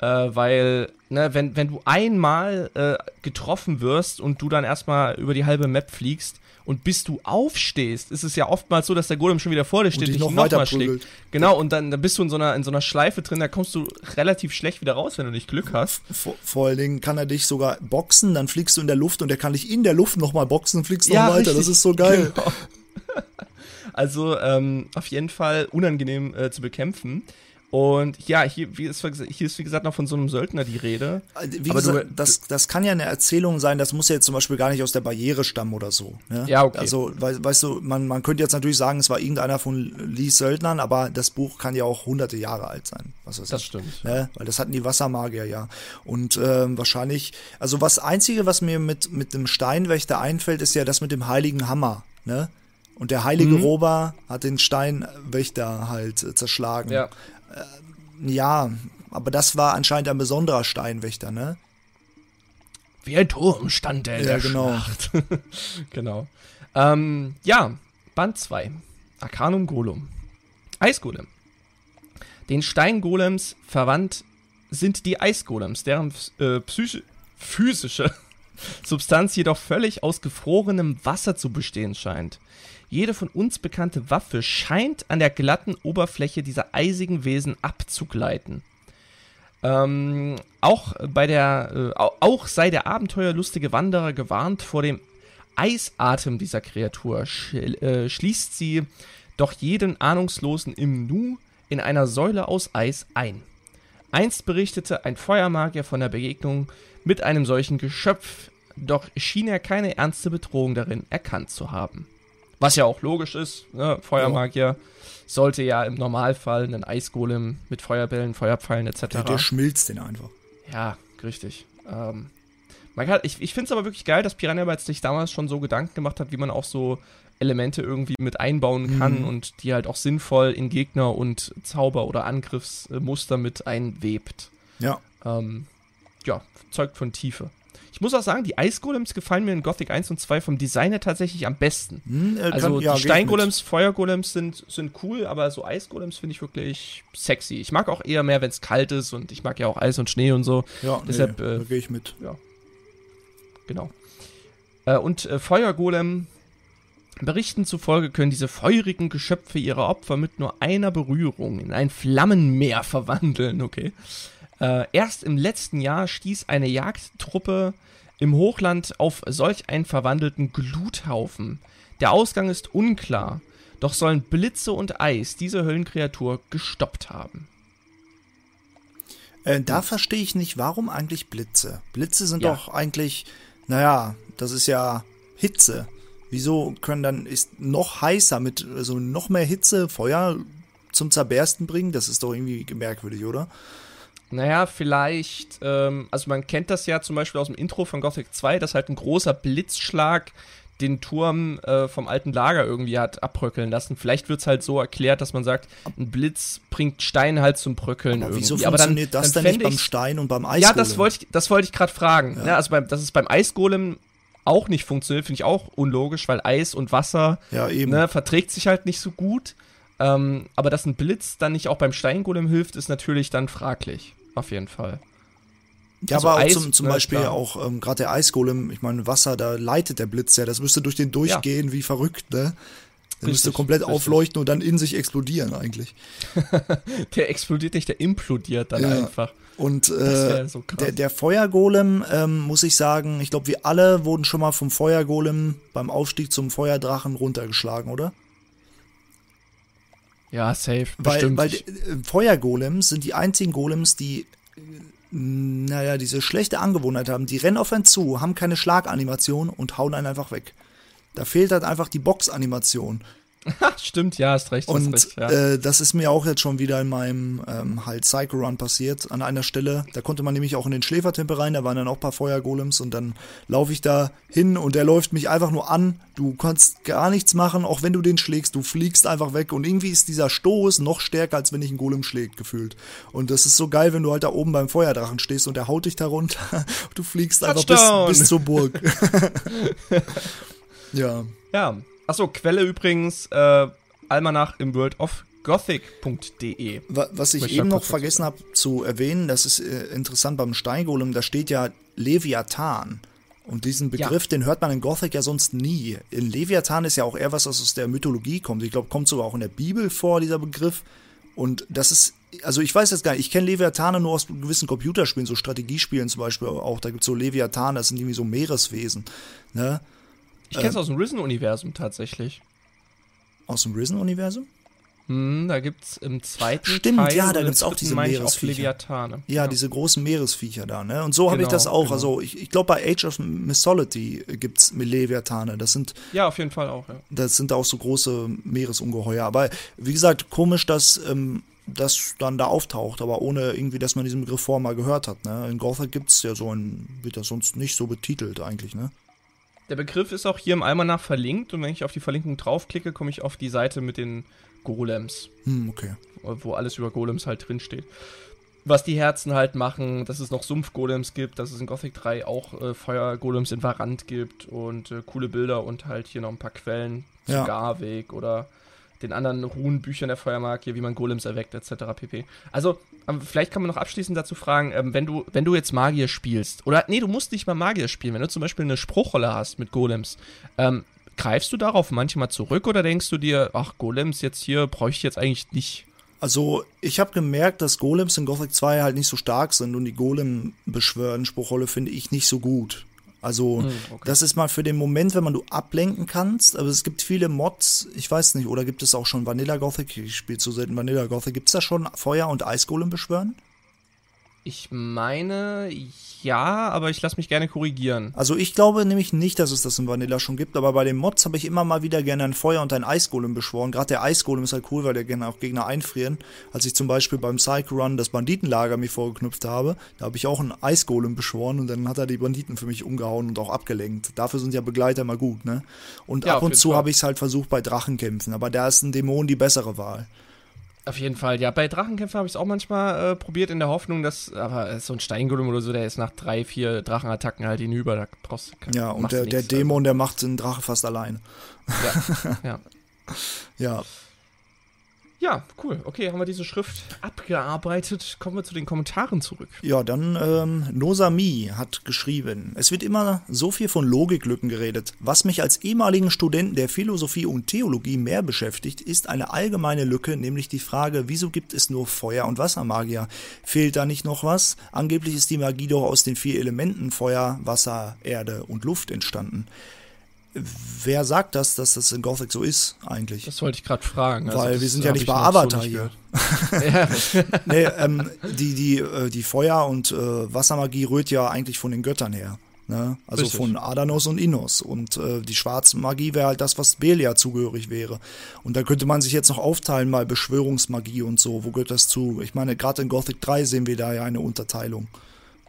äh, weil, ne, wenn, wenn du einmal äh, getroffen wirst und du dann erstmal über die halbe Map fliegst Und bis du aufstehst, ist es ja oftmals so, dass der Golem schon wieder vor dir steht dich und dich noch nochmal weiter schlägt. Genau, und dann, dann bist du in so, einer, in so einer Schleife drin, da kommst du relativ schlecht wieder raus, wenn du nicht Glück hast. Vor, vor allen Dingen kann er dich sogar boxen, dann fliegst du in der Luft und er kann dich in der Luft nochmal boxen und fliegst noch Ja, weiter. Das richtig. ist so geil. Genau. Also ähm, auf jeden Fall unangenehm äh, zu bekämpfen. Und ja, hier, wie ist, hier ist wie gesagt noch von so einem Söldner die Rede. Wie Aber gesagt, du- das, das kann ja eine Erzählung sein, das muss ja jetzt zum Beispiel gar nicht aus der Barriere stammen oder so. Ne? Ja, okay. Also, wei- weißt du, man, man könnte jetzt natürlich sagen, es war irgendeiner von Lees Söldnern, aber das Buch kann ja auch hunderte Jahre alt sein. Was weiß Das ich. stimmt. Ne? Weil das hatten die Wassermagier ja. Und ähm, wahrscheinlich, also was Einzige, was mir mit, mit dem Steinwächter einfällt, ist ja das mit dem heiligen Hammer. Ne? Und der heilige Mhm. Rober hat den Steinwächter halt äh, zerschlagen. Ja. Ja, aber das war anscheinend ein besonderer Steinwächter, ne? Wie ein Turm stand er in Ja, der genau. Schlacht. genau. Ähm, ja, Band 2. Arcanum Golem. Eisgolem. Den Steingolems verwandt sind die Eisgolems, deren äh, physische Substanz jedoch völlig aus gefrorenem Wasser zu bestehen scheint. Jede von uns bekannte Waffe scheint an der glatten Oberfläche dieser eisigen Wesen abzugleiten. Ähm, auch bei der, äh, au- auch sei der abenteuerlustige Wanderer gewarnt vor dem Eisatem dieser Kreatur, sch äh, schließt sie doch jeden Ahnungslosen im Nu in einer Säule aus Eis ein. Einst berichtete ein Feuermagier von der Begegnung mit einem solchen Geschöpf, doch schien er keine ernste Bedrohung darin erkannt zu haben. Was ja auch logisch ist, ne? Feuermagier sollte ja im Normalfall einen Eisgolem mit Feuerbällen, Feuerpfeilen etc. Der, der schmilzt den einfach. Ja, richtig. Ähm, kann, ich ich finde es aber wirklich geil, dass Piranha Bytes sich damals schon so Gedanken gemacht hat, wie man auch so Elemente irgendwie mit einbauen kann und die halt auch sinnvoll in Gegner und Zauber- oder Angriffsmuster mit einwebt. Ja. Ähm, ja, zeugt von Tiefe. Ich muss auch sagen, die Eisgolems gefallen mir in Gothic 1 und 2 vom Design her tatsächlich am besten. Hm, äh, Also kann- ja, die Steingolems, Feuergolems sind, sind cool, aber so Eisgolems finde ich wirklich sexy. Ich mag auch eher mehr, wenn es kalt ist und ich mag ja auch Eis und Schnee und so. Ja, deshalb, nee, äh, da gehe ich mit. Genau. Äh, und äh, Feuergolem Berichten zufolge können diese feurigen Geschöpfe ihre Opfer mit nur einer Berührung in ein Flammenmeer verwandeln, okay. Äh, erst im letzten Jahr stieß eine Jagdtruppe im Hochland auf solch einen verwandelten Gluthaufen. Der Ausgang ist unklar, doch sollen Blitze und Eis diese Höllenkreatur gestoppt haben. Äh, da verstehe ich nicht, warum eigentlich Blitze? Blitze sind Ja. doch eigentlich, naja, das ist ja Hitze. Wieso können dann ist noch heißer mit also noch mehr Hitze Feuer zum Zerbersten bringen? Das ist doch irgendwie merkwürdig, oder? Naja, vielleicht, ähm, also man kennt das ja zum Beispiel aus dem Intro von Gothic 2, dass halt ein großer Blitzschlag den Turm äh, vom alten Lager irgendwie hat abbröckeln lassen. Vielleicht wird es halt so erklärt, dass man sagt, ein Blitz bringt Stein halt zum Bröckeln Aber irgendwie. wieso Aber dann- funktioniert das dann denn nicht beim Stein und beim Eis? Ja, das wollte ich, das wollte ich gerade fragen. Ja. Ja. also beim, dass es beim Eisgolem auch nicht funktioniert, finde ich auch unlogisch, weil Eis und Wasser Ja, eben. ne, verträgt sich halt nicht so gut. Ähm, aber dass ein Blitz dann nicht auch beim Steingolem hilft, ist natürlich dann fraglich. Auf jeden Fall. Ja, Also aber auch Eis, zum, zum ne, Beispiel klar. auch ähm, gerade der Eisgolem, ich meine, Wasser, da leitet der Blitz ja, das müsste durch den durchgehen wie verrückt, ne? Der müsste komplett richtig. aufleuchten und dann in sich explodieren eigentlich. Der explodiert nicht, der implodiert dann Ja. einfach. Und äh, so der, der Feuergolem, ähm, muss ich sagen, ich glaube, wir alle wurden schon mal vom Feuergolem beim Aufstieg zum Feuerdrachen runtergeschlagen, oder? Ja, safe. Weil, bestimmt. weil äh, Feuergolems sind die einzigen Golems, die, äh, naja, diese schlechte Angewohnheit haben. Die rennen auf einen zu, haben keine Schlaganimation und hauen einen einfach weg. Da fehlt halt einfach die Boxanimation. Stimmt, ja, hast recht. Hast Und recht ja. äh, das ist mir auch jetzt schon wieder in meinem ähm, halt Psycho Run passiert an einer Stelle. Da konnte man nämlich auch in den Schläfertempel rein, da waren dann auch ein paar Feuergolems und dann laufe ich da hin und der läuft mich einfach nur an. Du kannst gar nichts machen, auch wenn du den schlägst, du fliegst einfach weg und irgendwie ist dieser Stoß noch stärker, als wenn ich einen Golem schlägt, gefühlt. Und das ist so geil, wenn du halt da oben beim Feuerdrachen stehst und der haut dich da runter. Du fliegst einfach bis, bis zur Burg. ja. ja. Achso, Quelle übrigens, äh, Almanach im World of Gothic.de. Wa- Was ich eben noch vergessen habe zu erwähnen, das ist äh, interessant beim Steingolem, da steht ja Leviathan. Und diesen Begriff, ja. den hört man in Gothic ja sonst nie. In Leviathan ist ja auch eher was, was aus der Mythologie kommt. Ich glaube, kommt sogar auch in der Bibel vor, dieser Begriff. Und das ist, also ich weiß jetzt gar nicht, ich kenne Leviathane nur aus gewissen Computerspielen, so Strategiespielen zum Beispiel auch. Da gibt es so Leviathane, das sind irgendwie so Meereswesen. Ne? Ich kenne es äh, aus dem Risen-Universum tatsächlich. Aus dem Risen-Universum? Hm, da gibt es im zweiten Stimmt, Teil ja, da gibt es auch diese Meeresviecher. Auch ja, ja, diese großen Meeresviecher da, ne? Und so genau, habe ich das auch. Genau. Also ich, ich glaube, bei Age of Mythology gibt es Leviathane. Das sind. Ja, auf jeden Fall auch, ja. Das sind auch so große Meeresungeheuer. Aber wie gesagt, komisch, dass ähm, das dann da auftaucht, aber ohne irgendwie, dass man diesen Begriff vorher mal gehört hat. Ne? In Gothic gibt es ja so ein, wird das sonst nicht so betitelt eigentlich, ne? Der Begriff ist auch hier im Almanach verlinkt und wenn ich auf die Verlinkung draufklicke, komme ich auf die Seite mit den Golems. Hm, okay. Wo alles über Golems halt drinsteht. Was die Herzen halt machen, dass es noch Sumpf-Golems gibt, dass es in Gothic 3 auch äh, Feuer-Golems in Varant gibt und äh, coole Bilder und halt hier noch ein paar Quellen zu ja. Garweg oder den anderen Runenbüchern der Feuermagie, wie man Golems erweckt, etc. pp. Also, vielleicht kann man noch abschließend dazu fragen, ähm, wenn du, wenn du jetzt Magier spielst, oder nee, du musst nicht mal Magier spielen, wenn du zum Beispiel eine Spruchrolle hast mit Golems, ähm, greifst du darauf manchmal zurück oder denkst du dir, ach, Golems jetzt hier bräuchte ich jetzt eigentlich nicht? Also, ich habe gemerkt, dass Golems in Gothic 2 halt nicht so stark sind und die Golem-Beschwören-Spruchrolle finde ich nicht so gut. Also, hm, okay. das ist mal für den Moment, wenn man du ablenken kannst. Aber es gibt viele Mods, ich weiß nicht, oder gibt es auch schon Vanilla Gothic? Ich spiele zu selten Vanilla Gothic. Gibt es da schon Feuer- und Eisgolem beschwören? Ich meine, ja, aber ich lasse mich gerne korrigieren. Also ich glaube nämlich nicht, dass es das in Vanilla schon gibt, aber bei den Mods habe ich immer mal wieder gerne ein Feuer und ein Eisgolem beschworen. Gerade der Eisgolem ist halt cool, weil der gerne auch Gegner einfrieren. Als ich zum Beispiel beim Psycho Run das Banditenlager mir vorgeknüpft habe, da habe ich auch einen Eisgolem beschworen und dann hat er die Banditen für mich umgehauen und auch abgelenkt. Dafür sind ja Begleiter mal gut, ne? Und ja, ab und zu habe ich es halt versucht bei Drachenkämpfen, aber da ist ein Dämon die bessere Wahl. Auf jeden Fall, ja. Bei Drachenkämpfen habe ich es auch manchmal äh, probiert in der Hoffnung, dass, aber so ein Steingolem oder so, der ist nach drei, vier Drachenattacken halt hinüber. Da brauchst Ja, und der, der Dämon, also. der macht den Drache fast allein. Ja. ja. ja. Ja, cool. Okay, haben wir diese Schrift abgearbeitet. Kommen wir zu den Kommentaren zurück. Ja, dann ähm, Nosami hat geschrieben, es wird immer so viel von Logiklücken geredet. Was mich als ehemaligen Studenten der Philosophie und Theologie mehr beschäftigt, ist eine allgemeine Lücke, nämlich die Frage, wieso gibt es nur Feuer- und Wassermagier? Fehlt da nicht noch was? Angeblich ist die Magie doch aus den vier Elementen Feuer, Wasser, Erde und Luft entstanden. Wer sagt das, dass das in Gothic so ist, eigentlich? Das wollte ich gerade fragen. Also Weil wir sind ja nicht bei Avatar so hier. nee, ähm, die, die, äh, die Feuer- und äh, Wassermagie rührt ja eigentlich von den Göttern her. Ne? Also Richtig. von Adanos und Innos. Und äh, die schwarze Magie wäre halt das, was Belia zugehörig wäre. Und da könnte man sich jetzt noch aufteilen, mal Beschwörungsmagie und so. Wo gehört das zu? Ich meine, gerade in Gothic 3 sehen wir da ja eine Unterteilung.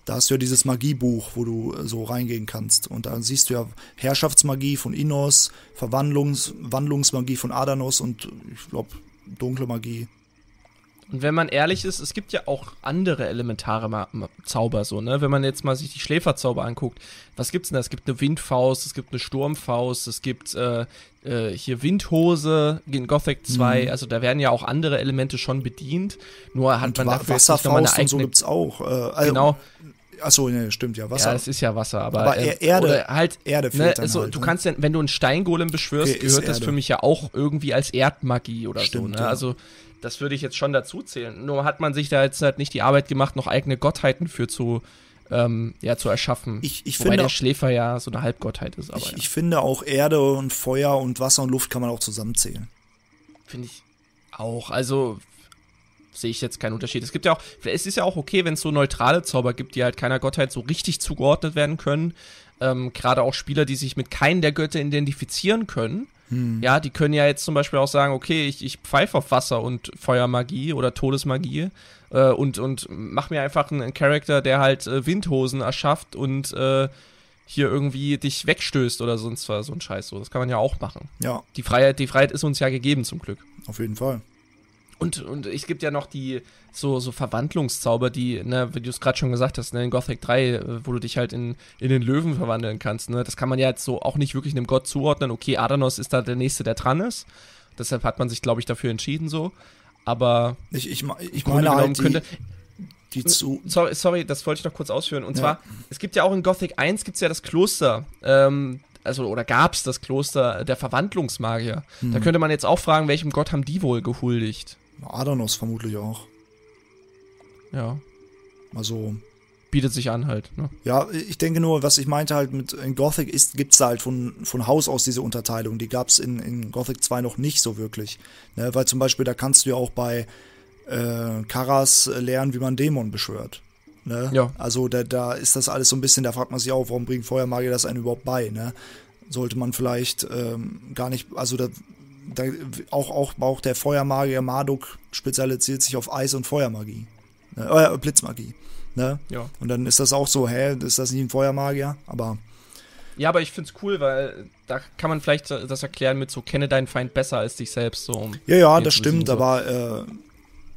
Da hast du ja dieses Magiebuch, wo du äh, so reingehen kannst. Und da siehst du ja Herrschaftsmagie von Innos, Verwandlungs Wandlungsmagie von Adanos und ich glaube dunkle Magie. Und wenn man ehrlich ist, es gibt ja auch andere elementare Ma Zauber so, ne? Wenn man jetzt mal sich die Schläferzauber anguckt, was gibt's denn da? Es gibt eine Windfaust, es gibt eine Sturmfaust, es gibt äh, äh, hier Windhose in Gothic 2, mhm. also da werden ja auch andere Elemente schon bedient. Nur hat und man dafür Wasserfaust jetzt eine eigene, und so gibt's auch. Äh, also, genau. Achso, ne, stimmt ja. Wasser. Ja, es ist ja Wasser, aber, aber äh, Erde, halt, Erde fehlt ne, dann also, halt, Du ne? kannst ja, wenn du einen Steingolem beschwörst, okay, gehört das für mich ja auch irgendwie als Erdmagie oder stimmt, so. Ne? Ja. Also das würde ich jetzt schon dazu zählen. Nur hat man sich da jetzt halt nicht die Arbeit gemacht, noch eigene Gottheiten für zu ähm, ja, zu erschaffen. Ich, ich Wobei finde, der Schläfer ja so eine Halbgottheit ist. Aber ich, ja. ich finde auch Erde und Feuer und Wasser und Luft kann man auch zusammenzählen. Finde ich auch. Also sehe ich jetzt keinen Unterschied. Es gibt ja auch, es ist ja auch okay, wenn es so neutrale Zauber gibt, die halt keiner Gottheit so richtig zugeordnet werden können. Ähm, Gerade auch Spieler, die sich mit keinen der Götter identifizieren können. Hm. Ja, die können ja jetzt zum Beispiel auch sagen, okay, ich, ich pfeife auf Wasser und Feuermagie oder Todesmagie äh, und, und mach mir einfach einen, einen Charakter, der halt äh, Windhosen erschafft und äh, hier irgendwie dich wegstößt oder sonst was, so ein Scheiß. So, das kann man ja auch machen. Ja. Die Freiheit, die Freiheit ist uns ja gegeben, zum Glück. Auf jeden Fall. Und, und es gibt ja noch die so, so Verwandlungszauber, die, ne, wie du es gerade schon gesagt hast, ne, in Gothic 3, äh, wo du dich halt in, in den Löwen verwandeln kannst. Ne? Das kann man ja jetzt so auch nicht wirklich einem Gott zuordnen. Okay, Adanos ist da der Nächste, der dran ist. Deshalb hat man sich, glaube ich, dafür entschieden so. Aber ich, ich, ich meine halt, könnte, die zu. Sorry, sorry, das wollte ich noch kurz ausführen. Und ja. zwar, es gibt ja auch in Gothic 1 gibt es ja das Kloster. Ähm, also, oder gab es das Kloster der Verwandlungsmagier. Hm. Da könnte man jetzt auch fragen, welchem Gott haben die wohl gehuldigt? Adanos vermutlich auch. Ja. Also. Bietet sich an halt, ne? Ja, ich denke nur, was ich meinte halt mit in Gothic ist, gibt's da halt von, von Haus aus diese Unterteilung. Die gab's in, in Gothic 2 noch nicht so wirklich. Ne? Weil zum Beispiel, da kannst du ja auch bei äh, Karas lernen, wie man Dämon beschwört. Ne? Ja. Also da, da ist das alles so ein bisschen, da fragt man sich auch, warum bringt Feuermagier das einem überhaupt bei, ne? Sollte man vielleicht ähm, gar nicht, also da, da, auch, auch, auch der Feuermagier Marduk spezialisiert sich auf Eis- und Feuermagie. Ne? Äh, Blitzmagie. Ne? Ja. Und dann ist das auch so, hä, ist das nicht ein Feuermagier? Aber. Ja, aber ich find's cool, weil da kann man vielleicht das erklären mit so, kenne deinen Feind besser als dich selbst. So, um ja, ja, das stimmt, so. aber äh,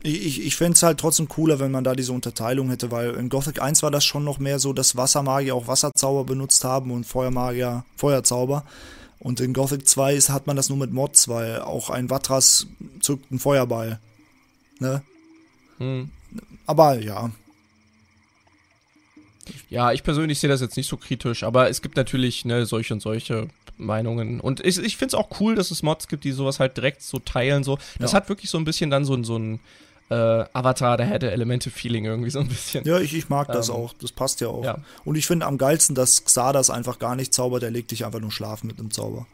ich, ich fände es halt trotzdem cooler, wenn man da diese Unterteilung hätte, weil in Gothic 1 war das schon noch mehr so, dass Wassermagier auch Wasserzauber benutzt haben und Feuermagier Feuerzauber. Und in Gothic 2 ist, hat man das nur mit Mods, weil auch ein Watras zückt einen Feuerball. Ne? Hm. Aber ja. Ja, ich persönlich sehe das jetzt nicht so kritisch, aber es gibt natürlich ne, solche und solche Meinungen. Und ich, ich finde es auch cool, dass es Mods gibt, die sowas halt direkt so teilen. So. Das ja. hat wirklich so ein bisschen dann so, so ein äh, Avatar, der hätte Elemente-Feeling irgendwie so ein bisschen. Ja, ich, ich mag das ähm, auch. Das passt ja auch. Ja. Und ich finde am geilsten, dass Xardas einfach gar nicht zaubert, der legt dich einfach nur schlafen mit einem Zauber.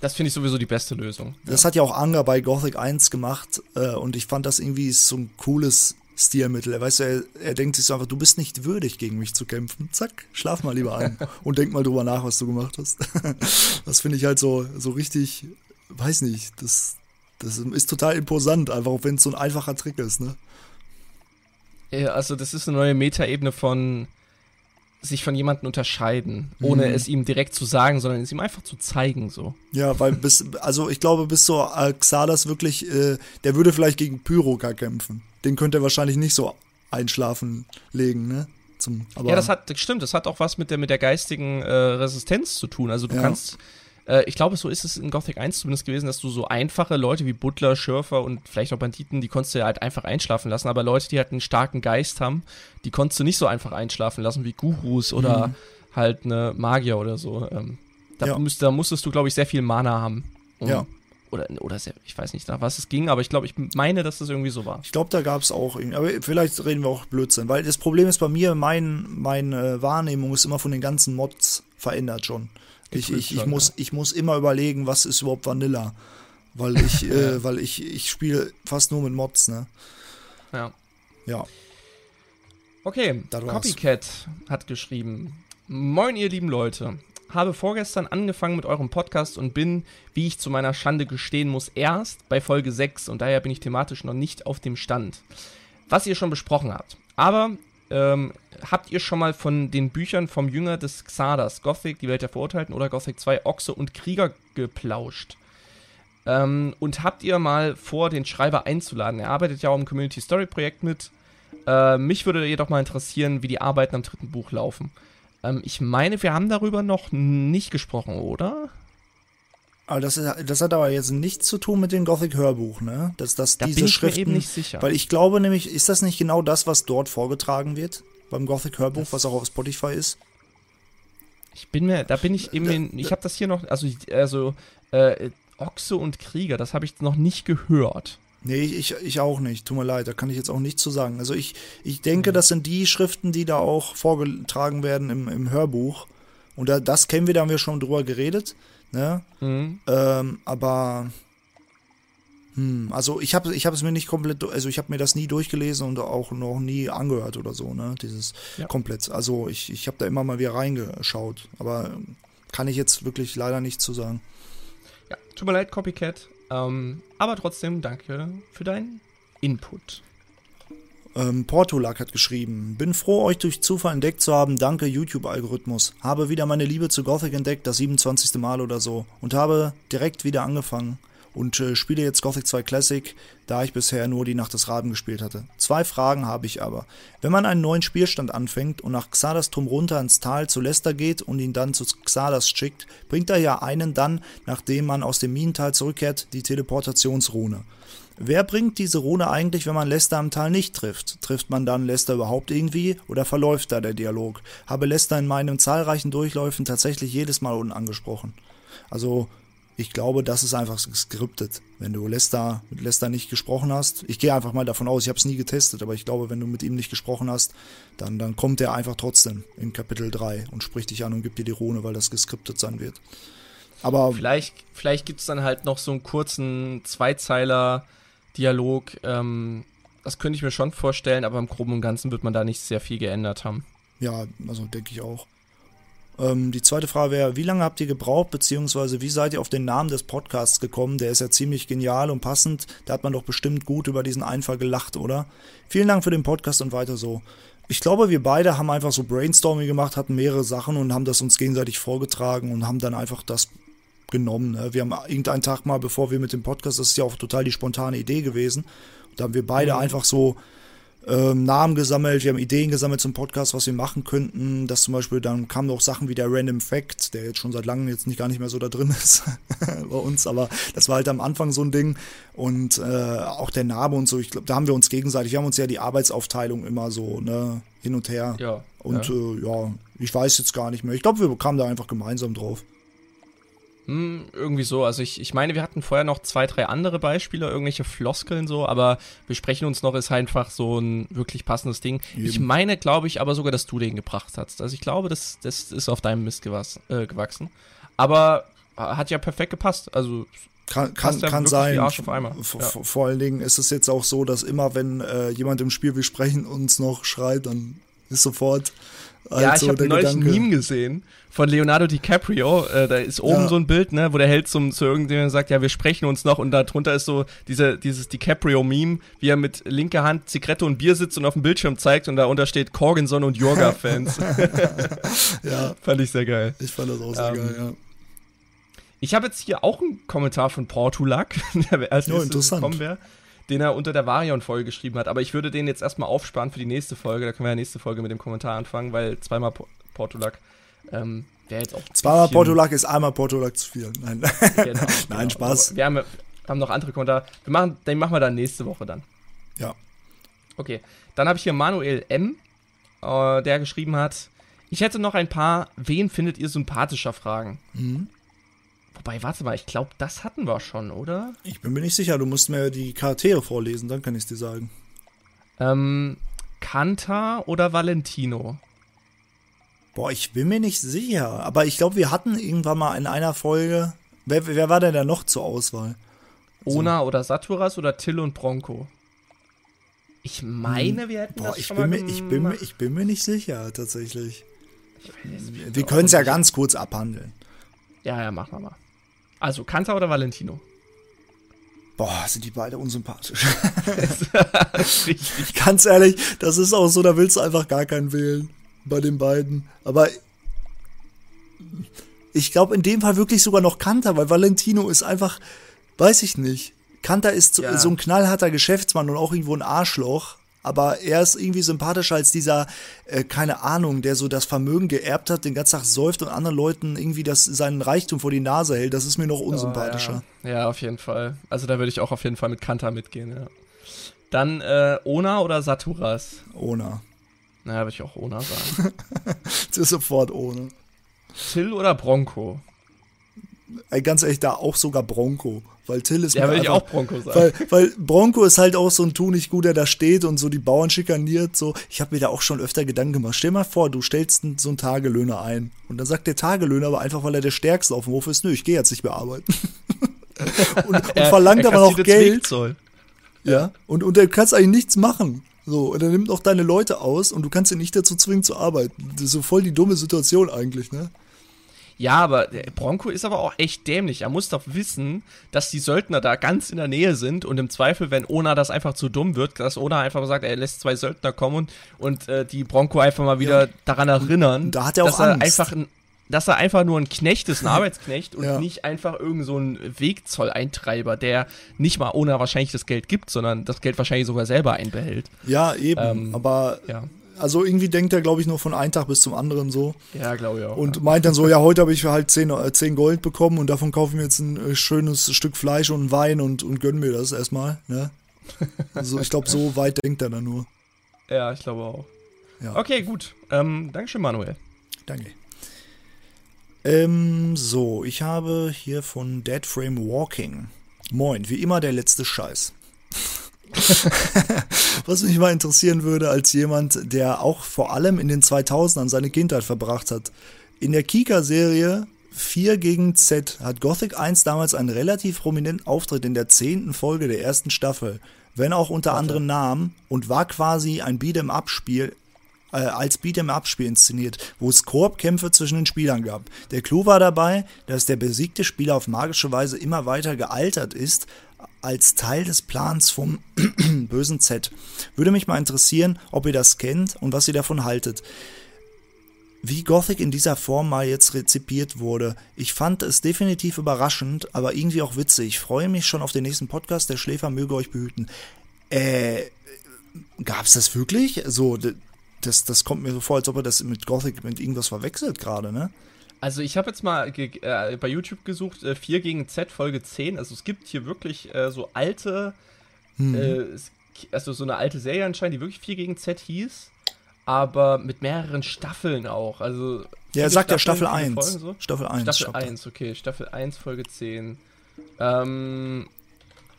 Das finde ich sowieso die beste Lösung. Das ja. hat ja auch Anger bei Gothic 1 gemacht äh, und ich fand das irgendwie so ein cooles Stilmittel. Er weiß, er, er denkt sich so einfach, du bist nicht würdig, gegen mich zu kämpfen. Zack, schlaf mal lieber ein und denk mal drüber nach, was du gemacht hast. das finde ich halt so, so richtig, weiß nicht, das, das ist total imposant, einfach auch wenn es so ein einfacher Trick ist, ne? Ja, also das ist eine neue Metaebene von sich von jemandem unterscheiden, ohne mhm. es ihm direkt zu sagen, sondern es ihm einfach zu zeigen, so. Ja, weil bis, also ich glaube, bis so Xalas wirklich, äh, der würde vielleicht gegen Pyroka kämpfen. Den könnte er wahrscheinlich nicht so einschlafen legen, ne? Zum, ja, das hat, das stimmt, das hat auch was mit der, mit der geistigen äh, Resistenz zu tun. Also du ja. kannst äh, ich glaube, so ist es in Gothic 1 zumindest gewesen, dass du so einfache Leute wie Butler, Schürfer und vielleicht auch Banditen, die konntest du ja halt einfach einschlafen lassen, aber Leute, die halt einen starken Geist haben, die konntest du nicht so einfach einschlafen lassen wie Gurus oder mhm. halt eine Magier oder so. Ähm, da, ja. müsst, da musstest du, glaube ich, sehr viel Mana haben. Um, ja. Oder, oder sehr, ich weiß nicht, nach was es ging, aber ich glaube, ich meine, dass das irgendwie so war. Ich glaube, da gab es auch irgendwie, aber vielleicht reden wir auch Blödsinn, weil das Problem ist bei mir, mein, meine Wahrnehmung ist immer von den ganzen Mods verändert schon. Ich, ich, ich, muss, ich muss immer überlegen, was ist überhaupt Vanilla. Weil ich, äh, weil ich, ich spiele fast nur mit Mods, ne? Ja. Ja. Okay, Copycat hat geschrieben. Moin, ihr lieben Leute. Habe vorgestern angefangen mit eurem Podcast und bin, wie ich zu meiner Schande gestehen muss, erst bei Folge 6 und daher bin ich thematisch noch nicht auf dem Stand. Was ihr schon besprochen habt. Aber ähm, habt ihr schon mal von den Büchern vom Jünger des Xardas, Gothic, die Welt der Verurteilten oder Gothic 2, Ochse und Krieger geplauscht? Ähm, und habt ihr mal vor, den Schreiber einzuladen? Er arbeitet ja auch im Community Story Projekt mit. Äh, mich würde jedoch mal interessieren, wie die Arbeiten am dritten Buch laufen. Ähm, ich meine, wir haben darüber noch nicht gesprochen, oder? Aber das, ist, das hat aber jetzt nichts zu tun mit dem Gothic-Hörbuch, ne? Dass, dass da diese bin ich Schriften. Mir eben nicht sicher. Weil ich glaube nämlich, ist das nicht genau das, was dort vorgetragen wird? Beim Gothic-Hörbuch, was auch auf Spotify ist? Ich bin mir, da bin ich eben, in, ich habe das hier noch, also, also äh, Ochse und Krieger, das habe ich noch nicht gehört. Nee, ich, ich auch nicht. Tut mir leid, da kann ich jetzt auch nichts zu sagen. Also ich, ich denke, mhm. das sind die Schriften, die da auch vorgetragen werden im, im Hörbuch. Und da, das kennen wir, da haben wir schon drüber geredet. Ne? Mhm. Ähm, aber hm, also ich habe ich habe es mir nicht komplett, also ich habe mir das nie durchgelesen und auch noch nie angehört oder so, ne? Dieses ja. komplett. Also ich, ich habe da immer mal wieder reingeschaut, aber kann ich jetzt wirklich leider nichts zu sagen. Ja, tut mir leid, Copycat. Ähm, aber trotzdem danke für deinen Input. Ähm, Portulak hat geschrieben, bin froh, euch durch Zufall entdeckt zu haben, danke YouTube-Algorithmus. Habe wieder meine Liebe zu Gothic entdeckt, das 27. Mal oder so, und habe direkt wieder angefangen und äh, spiele jetzt Gothic 2 Classic, da ich bisher nur die Nacht des Raben gespielt hatte. Zwei Fragen habe ich aber. Wenn man einen neuen Spielstand anfängt und nach Xadas Turm runter ins Tal zu Lester geht und ihn dann zu Xadas schickt, bringt er ja einen dann, nachdem man aus dem Minental zurückkehrt, die Teleportationsrune. Wer bringt diese Rune eigentlich, wenn man Lester am Tal nicht trifft? Trifft man dann Lester überhaupt irgendwie oder verläuft da der Dialog? Habe Lester in meinen zahlreichen Durchläufen tatsächlich jedes Mal unten angesprochen. Also, ich glaube, das ist einfach geskriptet. Wenn du Lester, mit Lester nicht gesprochen hast, ich gehe einfach mal davon aus, ich habe es nie getestet, aber ich glaube, wenn du mit ihm nicht gesprochen hast, dann, dann kommt er einfach trotzdem in Kapitel 3 und spricht dich an und gibt dir die Rune, weil das geskriptet sein wird. Aber vielleicht, vielleicht gibt es dann halt noch so einen kurzen Zweizeiler-Dialog. Ähm, das könnte ich mir schon vorstellen, aber im Groben und Ganzen wird man da nicht sehr viel geändert haben. Ja, also denke ich auch. Ähm, die zweite Frage wäre, wie lange habt ihr gebraucht, beziehungsweise wie seid ihr auf den Namen des Podcasts gekommen? Der ist ja ziemlich genial und passend. Da hat man doch bestimmt gut über diesen Einfall gelacht, oder? Vielen Dank für den Podcast und weiter so. Ich glaube, wir beide haben einfach so Brainstorming gemacht, hatten mehrere Sachen und haben das uns gegenseitig vorgetragen und haben dann einfach das genommen. Ne? Wir haben irgendeinen Tag mal, bevor wir mit dem Podcast, das ist ja auch total die spontane Idee gewesen, da haben wir beide mhm. einfach so ähm, Namen gesammelt, wir haben Ideen gesammelt zum Podcast, was wir machen könnten. Das zum Beispiel, dann kamen auch Sachen wie der Random Fact, der jetzt schon seit langem jetzt nicht gar nicht mehr so da drin ist bei uns, aber das war halt am Anfang so ein Ding. Und äh, auch der Name und so, ich glaube, da haben wir uns gegenseitig, wir haben uns ja die Arbeitsaufteilung immer so, ne, hin und her. Ja. Und ja, äh, ja ich weiß jetzt gar nicht mehr. Ich glaube, wir kamen da einfach gemeinsam drauf. Hm, irgendwie so. Also ich, ich meine, wir hatten vorher noch zwei, drei andere Beispiele, irgendwelche Floskeln so, aber wir sprechen uns noch, ist einfach so ein wirklich passendes Ding. Eben. Ich meine, glaube ich, aber sogar, dass du den gebracht hast. Also ich glaube, das, das ist auf deinem Mist gewas, äh, gewachsen. Aber hat ja perfekt gepasst. Also kann, kann, kann sein. Ja. Vor allen Dingen ist es jetzt auch so, dass immer, wenn äh, jemand im Spiel, wir sprechen, uns noch schreit, dann ist sofort ja, also, ich habe neulich Gedanke. ein Meme gesehen von Leonardo DiCaprio. Äh, da ist oben ja. so ein Bild, ne, wo der Held zum, zu irgendjemandem sagt, ja, wir sprechen uns noch. Und da drunter ist so diese, dieses DiCaprio-Meme, wie er mit linker Hand Zigarette und Bier sitzt und auf dem Bildschirm zeigt. Und da steht Corginson und Jorga-Fans. ja. Fand ich sehr geil. Ich fand das auch sehr ähm, geil, ja. Ich habe jetzt hier auch einen Kommentar von Portulak, der als oh, interessant. kommen wäre den er unter der Varion-Folge geschrieben hat. Aber ich würde den jetzt erstmal aufsparen für die nächste Folge. Da können wir ja nächste Folge mit dem Kommentar anfangen, weil zweimal Portulak ähm, wäre jetzt auch. Zweimal Portulak ist einmal Portulak zu viel. Nein, genau, Nein genau. Spaß. Wir haben, haben, noch andere Kommentare. Wir machen, den machen wir dann nächste Woche dann. Ja. Okay. Dann habe ich hier Manuel M., äh, der geschrieben hat: Ich hätte noch ein paar Wen findet ihr sympathischer Fragen. Mhm. Wobei, warte mal, ich glaube, das hatten wir schon, oder? Ich bin mir nicht sicher, du musst mir die Charaktere vorlesen, dann kann ich es dir sagen. Ähm, Kanta oder Valentino? Boah, ich bin mir nicht sicher, aber ich glaube, wir hatten irgendwann mal in einer Folge. Wer, wer war denn da noch zur Auswahl? Ona so. oder Saturas oder Till und Bronco? Ich meine, hm. wir hätten Boah, das ich schon bin mal mir, ich bin, mir, ich bin mir nicht sicher, tatsächlich. wir können es ja ganz kurz abhandeln. Ja, ja, machen wir mal. Also Kanta oder Valentino? Boah, sind die beide unsympathisch. Richtig. Ganz ehrlich, das ist auch so, da willst du einfach gar keinen wählen bei den beiden. Aber ich glaube in dem Fall wirklich sogar noch Kanta, weil Valentino ist einfach, weiß ich nicht. Kanta ist ja. so ein knallharter Geschäftsmann und auch irgendwo ein Arschloch aber er ist irgendwie sympathischer als dieser, äh, keine Ahnung, der so das Vermögen geerbt hat, den ganzen Tag säuft und anderen Leuten irgendwie das, seinen Reichtum vor die Nase hält. Das ist mir noch unsympathischer. Oh, ja. ja. auf jeden Fall. Also da würde ich auch auf jeden Fall mit Kanta mitgehen, ja. Dann äh, Ona oder Saturas? Ona. Naja, würde ich auch Ona sagen. sofort Ona. Till oder Bronco? Ganz ehrlich, da auch sogar Bronco. Weil Till ist Ja, will ich auch Bronco sagen. Weil, weil Bronco ist halt auch so ein Tunig gut, der da steht und so die Bauern schikaniert. So. Ich habe mir da auch schon öfter Gedanken gemacht. Stell mal vor, du stellst so einen Tagelöhner ein. Und dann sagt der Tagelöhner aber einfach, weil er der Stärkste auf dem Hof ist, nö, ich gehe jetzt nicht mehr arbeiten. und, und er, verlangt er aber noch Geld. Ja. Und, und er kannst eigentlich nichts machen. So, und er nimmt auch deine Leute aus und du kannst ihn nicht dazu zwingen zu arbeiten. Das ist so voll die dumme Situation eigentlich, ne? Ja, aber Bronco ist aber auch echt dämlich. Er muss doch wissen, dass die Söldner da ganz in der Nähe sind und im Zweifel, wenn Ona das einfach zu dumm wird, dass Ona einfach sagt, er lässt zwei Söldner kommen und, und äh, die Bronco einfach mal wieder ja. daran erinnern, da hat er auch dass Angst. er einfach ein dass er einfach nur ein Knecht ist, ein Arbeitsknecht und ja. nicht einfach irgend so ein Wegzolleintreiber, der nicht mal ohne wahrscheinlich das Geld gibt, sondern das Geld wahrscheinlich sogar selber einbehält. Ja, eben. Ähm, aber ja also irgendwie denkt er, glaube ich, nur von einem Tag bis zum anderen so. Ja, glaube ich auch. Und meint dann so, ja, heute habe ich halt 10, äh, 10 Gold bekommen und davon kaufe ich mir jetzt ein äh, schönes Stück Fleisch und Wein und, und gönn mir das erstmal. Ne? Also ich glaube, so weit denkt er dann nur. Ja, ich glaube auch. Ja. Okay, gut. Ähm, Dankeschön, Manuel. Danke. Ähm, so, ich habe hier von Dead Frame Walking. Moin, wie immer der letzte Scheiß. Was mich mal interessieren würde, als jemand, der auch vor allem in den 2000ern seine Kindheit verbracht hat. In der Kika-Serie 4 gegen Z hat Gothic 1 damals einen relativ prominenten Auftritt in der zehnten Folge der ersten Staffel, wenn auch unter anderen Namen, und war quasi ein Beat'em-up-Spiel äh, als Beat'em-up-Spiel inszeniert, wo es Koop-Kämpfe zwischen den Spielern gab. Der Clou war dabei, dass der besiegte Spieler auf magische Weise immer weiter gealtert ist, als Teil des Plans vom bösen Z. Würde mich mal interessieren, ob ihr das kennt und was ihr davon haltet. Wie Gothic in dieser Form mal jetzt rezipiert wurde. Ich fand es definitiv überraschend, aber irgendwie auch witzig. Ich freue mich schon auf den nächsten Podcast. Der Schläfer möge euch behüten. Äh, gab's das wirklich? So, das, das kommt mir so vor, als ob er das mit Gothic mit irgendwas verwechselt gerade, ne? Also ich habe jetzt mal äh, bei YouTube gesucht, äh, 4 gegen Z Folge 10. Also es gibt hier wirklich äh, so alte, hm. Äh, also so eine alte Serie anscheinend, die wirklich 4 gegen Z hieß, aber mit mehreren Staffeln auch. Also ja, er sagt ja Staffel 1. so? Staffel 1. Staffel 1, okay. Staffel 1, Folge 10. Ähm,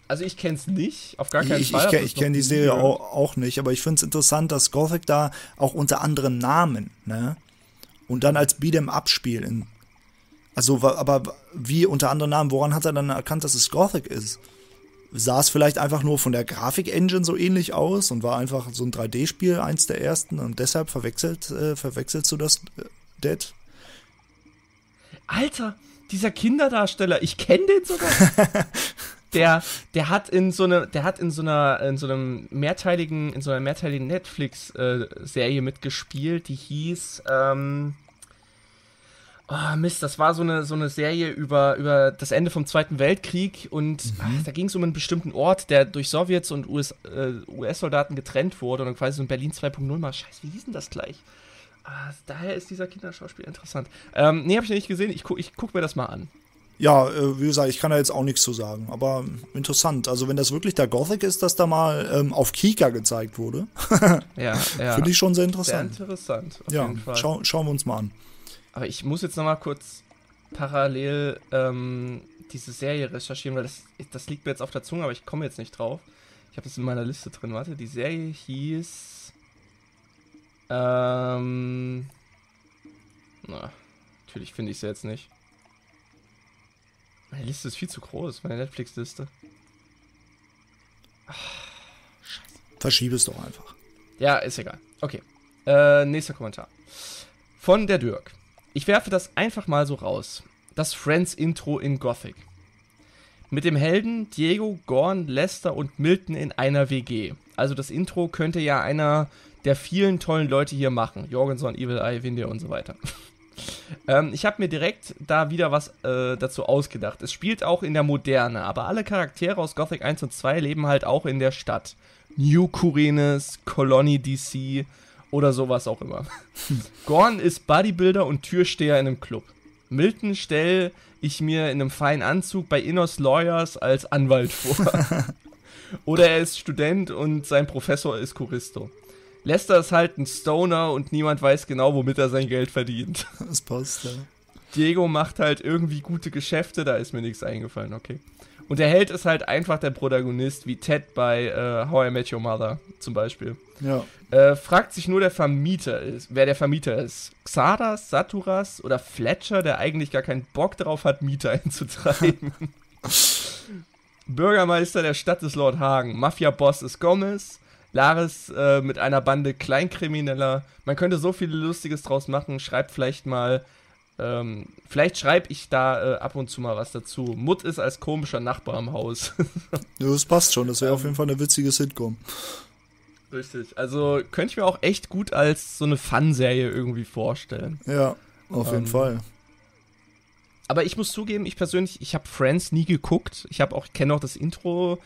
also ich kenne es nicht, auf gar keinen ich, Fall. Ich, ich kenne die Serie auch, auch, nicht, aber ich finde es interessant, dass Gothic da auch unter anderen Namen, ne? Und dann als Beat'em Up spielen. Also, aber wie unter anderem Namen, woran hat er dann erkannt, dass es Gothic ist? Sah es vielleicht einfach nur von der Grafik-Engine so ähnlich aus und war einfach so ein 3D-Spiel, eins der ersten und deshalb verwechselt, äh, verwechselst du das, äh, Dead? Alter, dieser Kinderdarsteller, ich kenne den sogar. der, der hat in so eine, der hat in so einer, in so einem mehrteiligen, in so einer mehrteiligen Netflix-Serie mitgespielt, die hieß, ähm, oh Mist, das war so eine, so eine Serie über, über das Ende vom Zweiten Weltkrieg und mhm. ach, da ging es um einen bestimmten Ort, der durch Sowjets und US-Soldaten äh, US getrennt wurde und quasi so ein Berlin 2.0 mal. Scheiße, wie hieß denn das gleich? Ah, daher ist dieser Kinderschauspieler interessant. Ähm, nee, hab ich nicht gesehen. Ich, gu ich guck mir das mal an. Ja, äh, wie gesagt, ich kann da jetzt auch nichts zu sagen, aber interessant. Also wenn das wirklich der Gothic ist, dass da mal ähm, auf Kika gezeigt wurde, ja, ja. finde ich schon sehr interessant. Sehr interessant. ja, schau, schauen wir uns mal an. Aber ich muss jetzt noch mal kurz parallel ähm, diese Serie recherchieren, weil das, das liegt mir jetzt auf der Zunge, aber ich komme jetzt nicht drauf. Ich habe das in meiner Liste drin. Warte, die Serie hieß. Ähm. Na, natürlich finde ich sie jetzt nicht. Meine Liste ist viel zu groß, meine Netflix-Liste. Scheiße. Verschiebe es doch einfach. Ja, ist egal. Okay. Äh, nächster Kommentar. Von der Dirk. Ich werfe das einfach mal so raus. Das Friends-Intro in Gothic. Mit dem Helden Diego, Gorn, Lester und Milton in einer WG. Also das Intro könnte ja einer der vielen tollen Leute hier machen. Jorgenson, Evil Eye, Winde und so weiter. Ähm, ich habe mir direkt da wieder was äh, dazu ausgedacht. Es spielt auch in der Moderne, aber alle Charaktere aus Gothic 1 und 2 leben halt auch in der Stadt. New Kurenes, Colony DC oder sowas auch immer. Gorn ist Bodybuilder und Türsteher in einem Club. Milton stelle ich mir in einem feinen Anzug bei Innos Lawyers als Anwalt vor. oder er ist Student und sein Professor ist Choristo. Lester ist halt ein Stoner und niemand weiß genau, womit er sein Geld verdient. Das passt, ja. Diego macht halt irgendwie gute Geschäfte, da ist mir nichts eingefallen, okay. Und der Held ist halt einfach der Protagonist, wie Ted bei äh, How I Met Your Mother zum Beispiel. Ja. Äh, fragt sich nur der Vermieter ist, wer der Vermieter ist. Xardas, Saturas oder Fletcher, der eigentlich gar keinen Bock drauf hat, Mieter einzutreiben. Bürgermeister der Stadt ist Lord Hagen. Mafia-Boss ist Gomez. Laris äh, mit einer Bande Kleinkrimineller. Man könnte so viel Lustiges draus machen. Schreibt vielleicht mal, ähm, vielleicht schreibe ich da äh, ab und zu mal was dazu. Mutt ist als komischer Nachbar am Haus. ja, das passt schon. Das wäre auf jeden Fall eine witzige Sitcom. Richtig. Also könnte ich mir auch echt gut als so eine Fun-Serie irgendwie vorstellen. Ja, auf jeden ähm, Fall. Aber ich muss zugeben, ich persönlich, ich habe Friends nie geguckt. Ich habe auch, kenne auch das Intro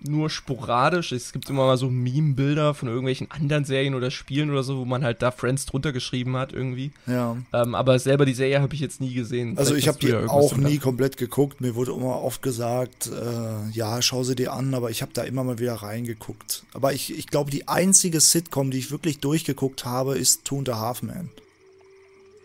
nur sporadisch. Es gibt immer mal so Meme-Bilder von irgendwelchen anderen Serien oder Spielen oder so, wo man halt da Friends drunter geschrieben hat irgendwie. Ja. Ähm, aber selber die Serie habe ich jetzt nie gesehen. Also Vielleicht ich habe die ja auch nie komplett geguckt. Mir wurde immer oft gesagt, äh, ja, schau sie dir an, aber ich habe da immer mal wieder reingeguckt. Aber ich, ich glaube, die einzige Sitcom, die ich wirklich durchgeguckt habe, ist Two and a Half Man.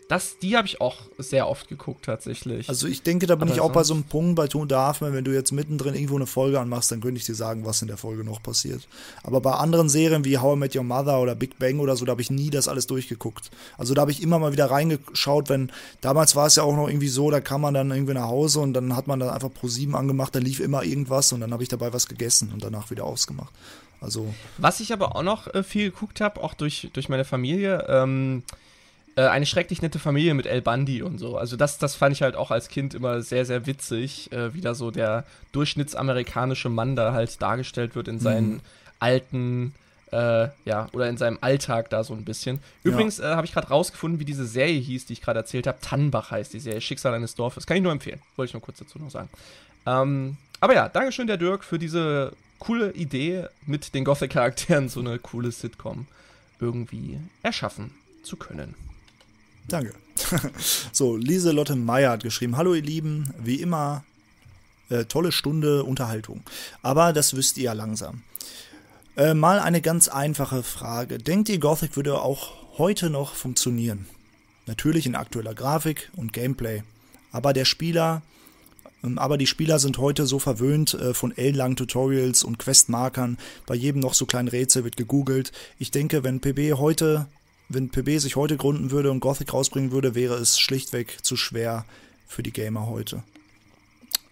Das, die habe ich auch sehr oft geguckt tatsächlich. Also ich denke, da bin Aber ich auch bei so einem Punkt bei Two and a Half Man, wenn du jetzt mittendrin irgendwo eine Folge anmachst, dann könnte ich dir sagen, was in der Folge noch passiert. Aber bei anderen Serien wie How I Met Your Mother oder Big Bang oder so, da habe ich nie das alles durchgeguckt. Also da habe ich immer mal wieder reingeschaut, wenn, damals war es ja auch noch irgendwie so, da kam man dann irgendwie nach Hause und dann hat man dann einfach Pro 7 angemacht, da lief immer irgendwas und dann habe ich dabei was gegessen und danach wieder ausgemacht. Also, Was ich aber auch noch äh, viel geguckt habe, auch durch, durch meine Familie, ähm, äh, eine schrecklich nette Familie mit El Bundy und so. Also das, das fand ich halt auch als Kind immer sehr, sehr witzig, äh, wie da so der durchschnittsamerikanische Mann da halt dargestellt wird in seinen alten, äh, ja, oder in seinem Alltag da so ein bisschen. Übrigens äh, habe ich gerade rausgefunden, wie diese Serie hieß, die ich gerade erzählt habe. Tannenbach heißt die Serie, Schicksal eines Dorfes. Kann ich nur empfehlen. Wollte ich nur kurz dazu noch sagen. Ähm, aber ja, Dankeschön, der Dirk, für diese coole Idee, mit den Gothic-Charakteren so eine coole Sitcom irgendwie erschaffen zu können. Danke. so, Lieselotte Meyer hat geschrieben: Hallo, ihr Lieben, wie immer, äh, tolle Stunde Unterhaltung. Aber das wisst ihr ja langsam. Äh, mal eine ganz einfache Frage. Denkt ihr, Gothic würde auch heute noch funktionieren? Natürlich in aktueller Grafik und Gameplay. Aber der Spieler, ähm, aber die Spieler sind heute so verwöhnt äh, von ellenlangen Tutorials und Questmarkern. Bei jedem noch so kleinen Rätsel wird gegoogelt. Ich denke, wenn PB heute wenn PB sich heute gründen würde und Gothic rausbringen würde, wäre es schlichtweg zu schwer für die Gamer heute.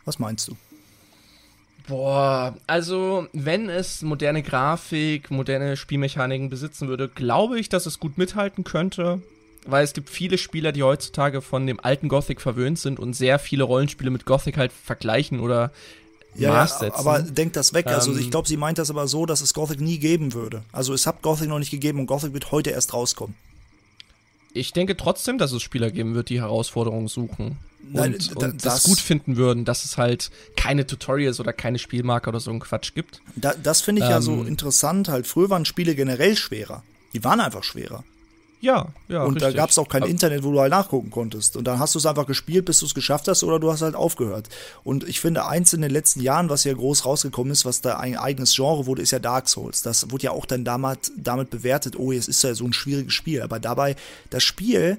Was meinst du? Boah, also wenn es moderne Grafik, moderne Spielmechaniken besitzen würde, glaube ich, dass es gut mithalten könnte. Weil es gibt viele Spieler, die heutzutage von dem alten Gothic verwöhnt sind und sehr viele Rollenspiele mit Gothic halt vergleichen oder Ja, Maß setzen. aber denkt das weg. Also Ähm, ich glaube, sie meint das aber so, dass es Gothic nie geben würde. Also es hat Gothic noch nicht gegeben und Gothic wird heute erst rauskommen. Ich denke trotzdem, dass es Spieler geben wird, die Herausforderungen suchen. Nein, und, und das, das- gut finden würden, dass es halt keine Tutorials oder keine Spielmarker oder so ein Quatsch gibt. Da, das finde ich ja so Ähm. interessant. Halt, früher waren Spiele generell schwerer. Die waren einfach schwerer. Ja, ja. und da richtig. gab es auch kein Aber- Internet, wo du halt nachgucken konntest. Und dann hast du es einfach gespielt, bis du es geschafft hast, oder du hast halt aufgehört. Und ich finde, eins in den letzten Jahren, was ja groß rausgekommen ist, was da ein eigenes Genre wurde, ist ja Dark Souls. Das wurde ja auch dann damals damit bewertet, oh, es ist ja so ein schwieriges Spiel. Aber dabei, das Spiel,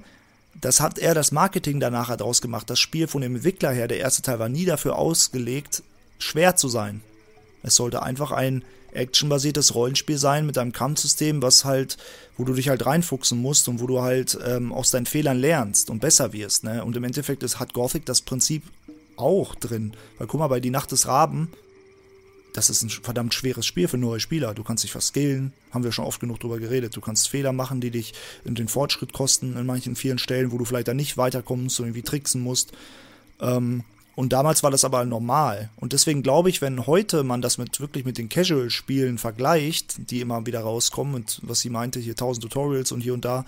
das hat er das Marketing danach halt draus gemacht. Das Spiel von dem Entwickler her, der erste Teil war nie dafür ausgelegt, schwer zu sein. Es sollte einfach ein actionbasiertes Rollenspiel sein mit einem Kampfsystem, was halt, wo du dich halt reinfuchsen musst und wo du halt ähm, aus deinen Fehlern lernst und besser wirst. Ne? Und im Endeffekt ist, hat Gothic das Prinzip auch drin. Weil guck mal, bei Die Nacht des Raben, das ist ein verdammt schweres Spiel für neue Spieler. Du kannst dich verskillen, haben wir schon oft genug drüber geredet. Du kannst Fehler machen, die dich in den Fortschritt kosten in manchen vielen Stellen, wo du vielleicht dann nicht weiterkommst und irgendwie tricksen musst. Ähm, und damals war das aber normal. Und deswegen glaube ich, wenn heute man das mit wirklich mit den Casual-Spielen vergleicht, die immer wieder rauskommen und was sie meinte, hier 1000 Tutorials und hier und da,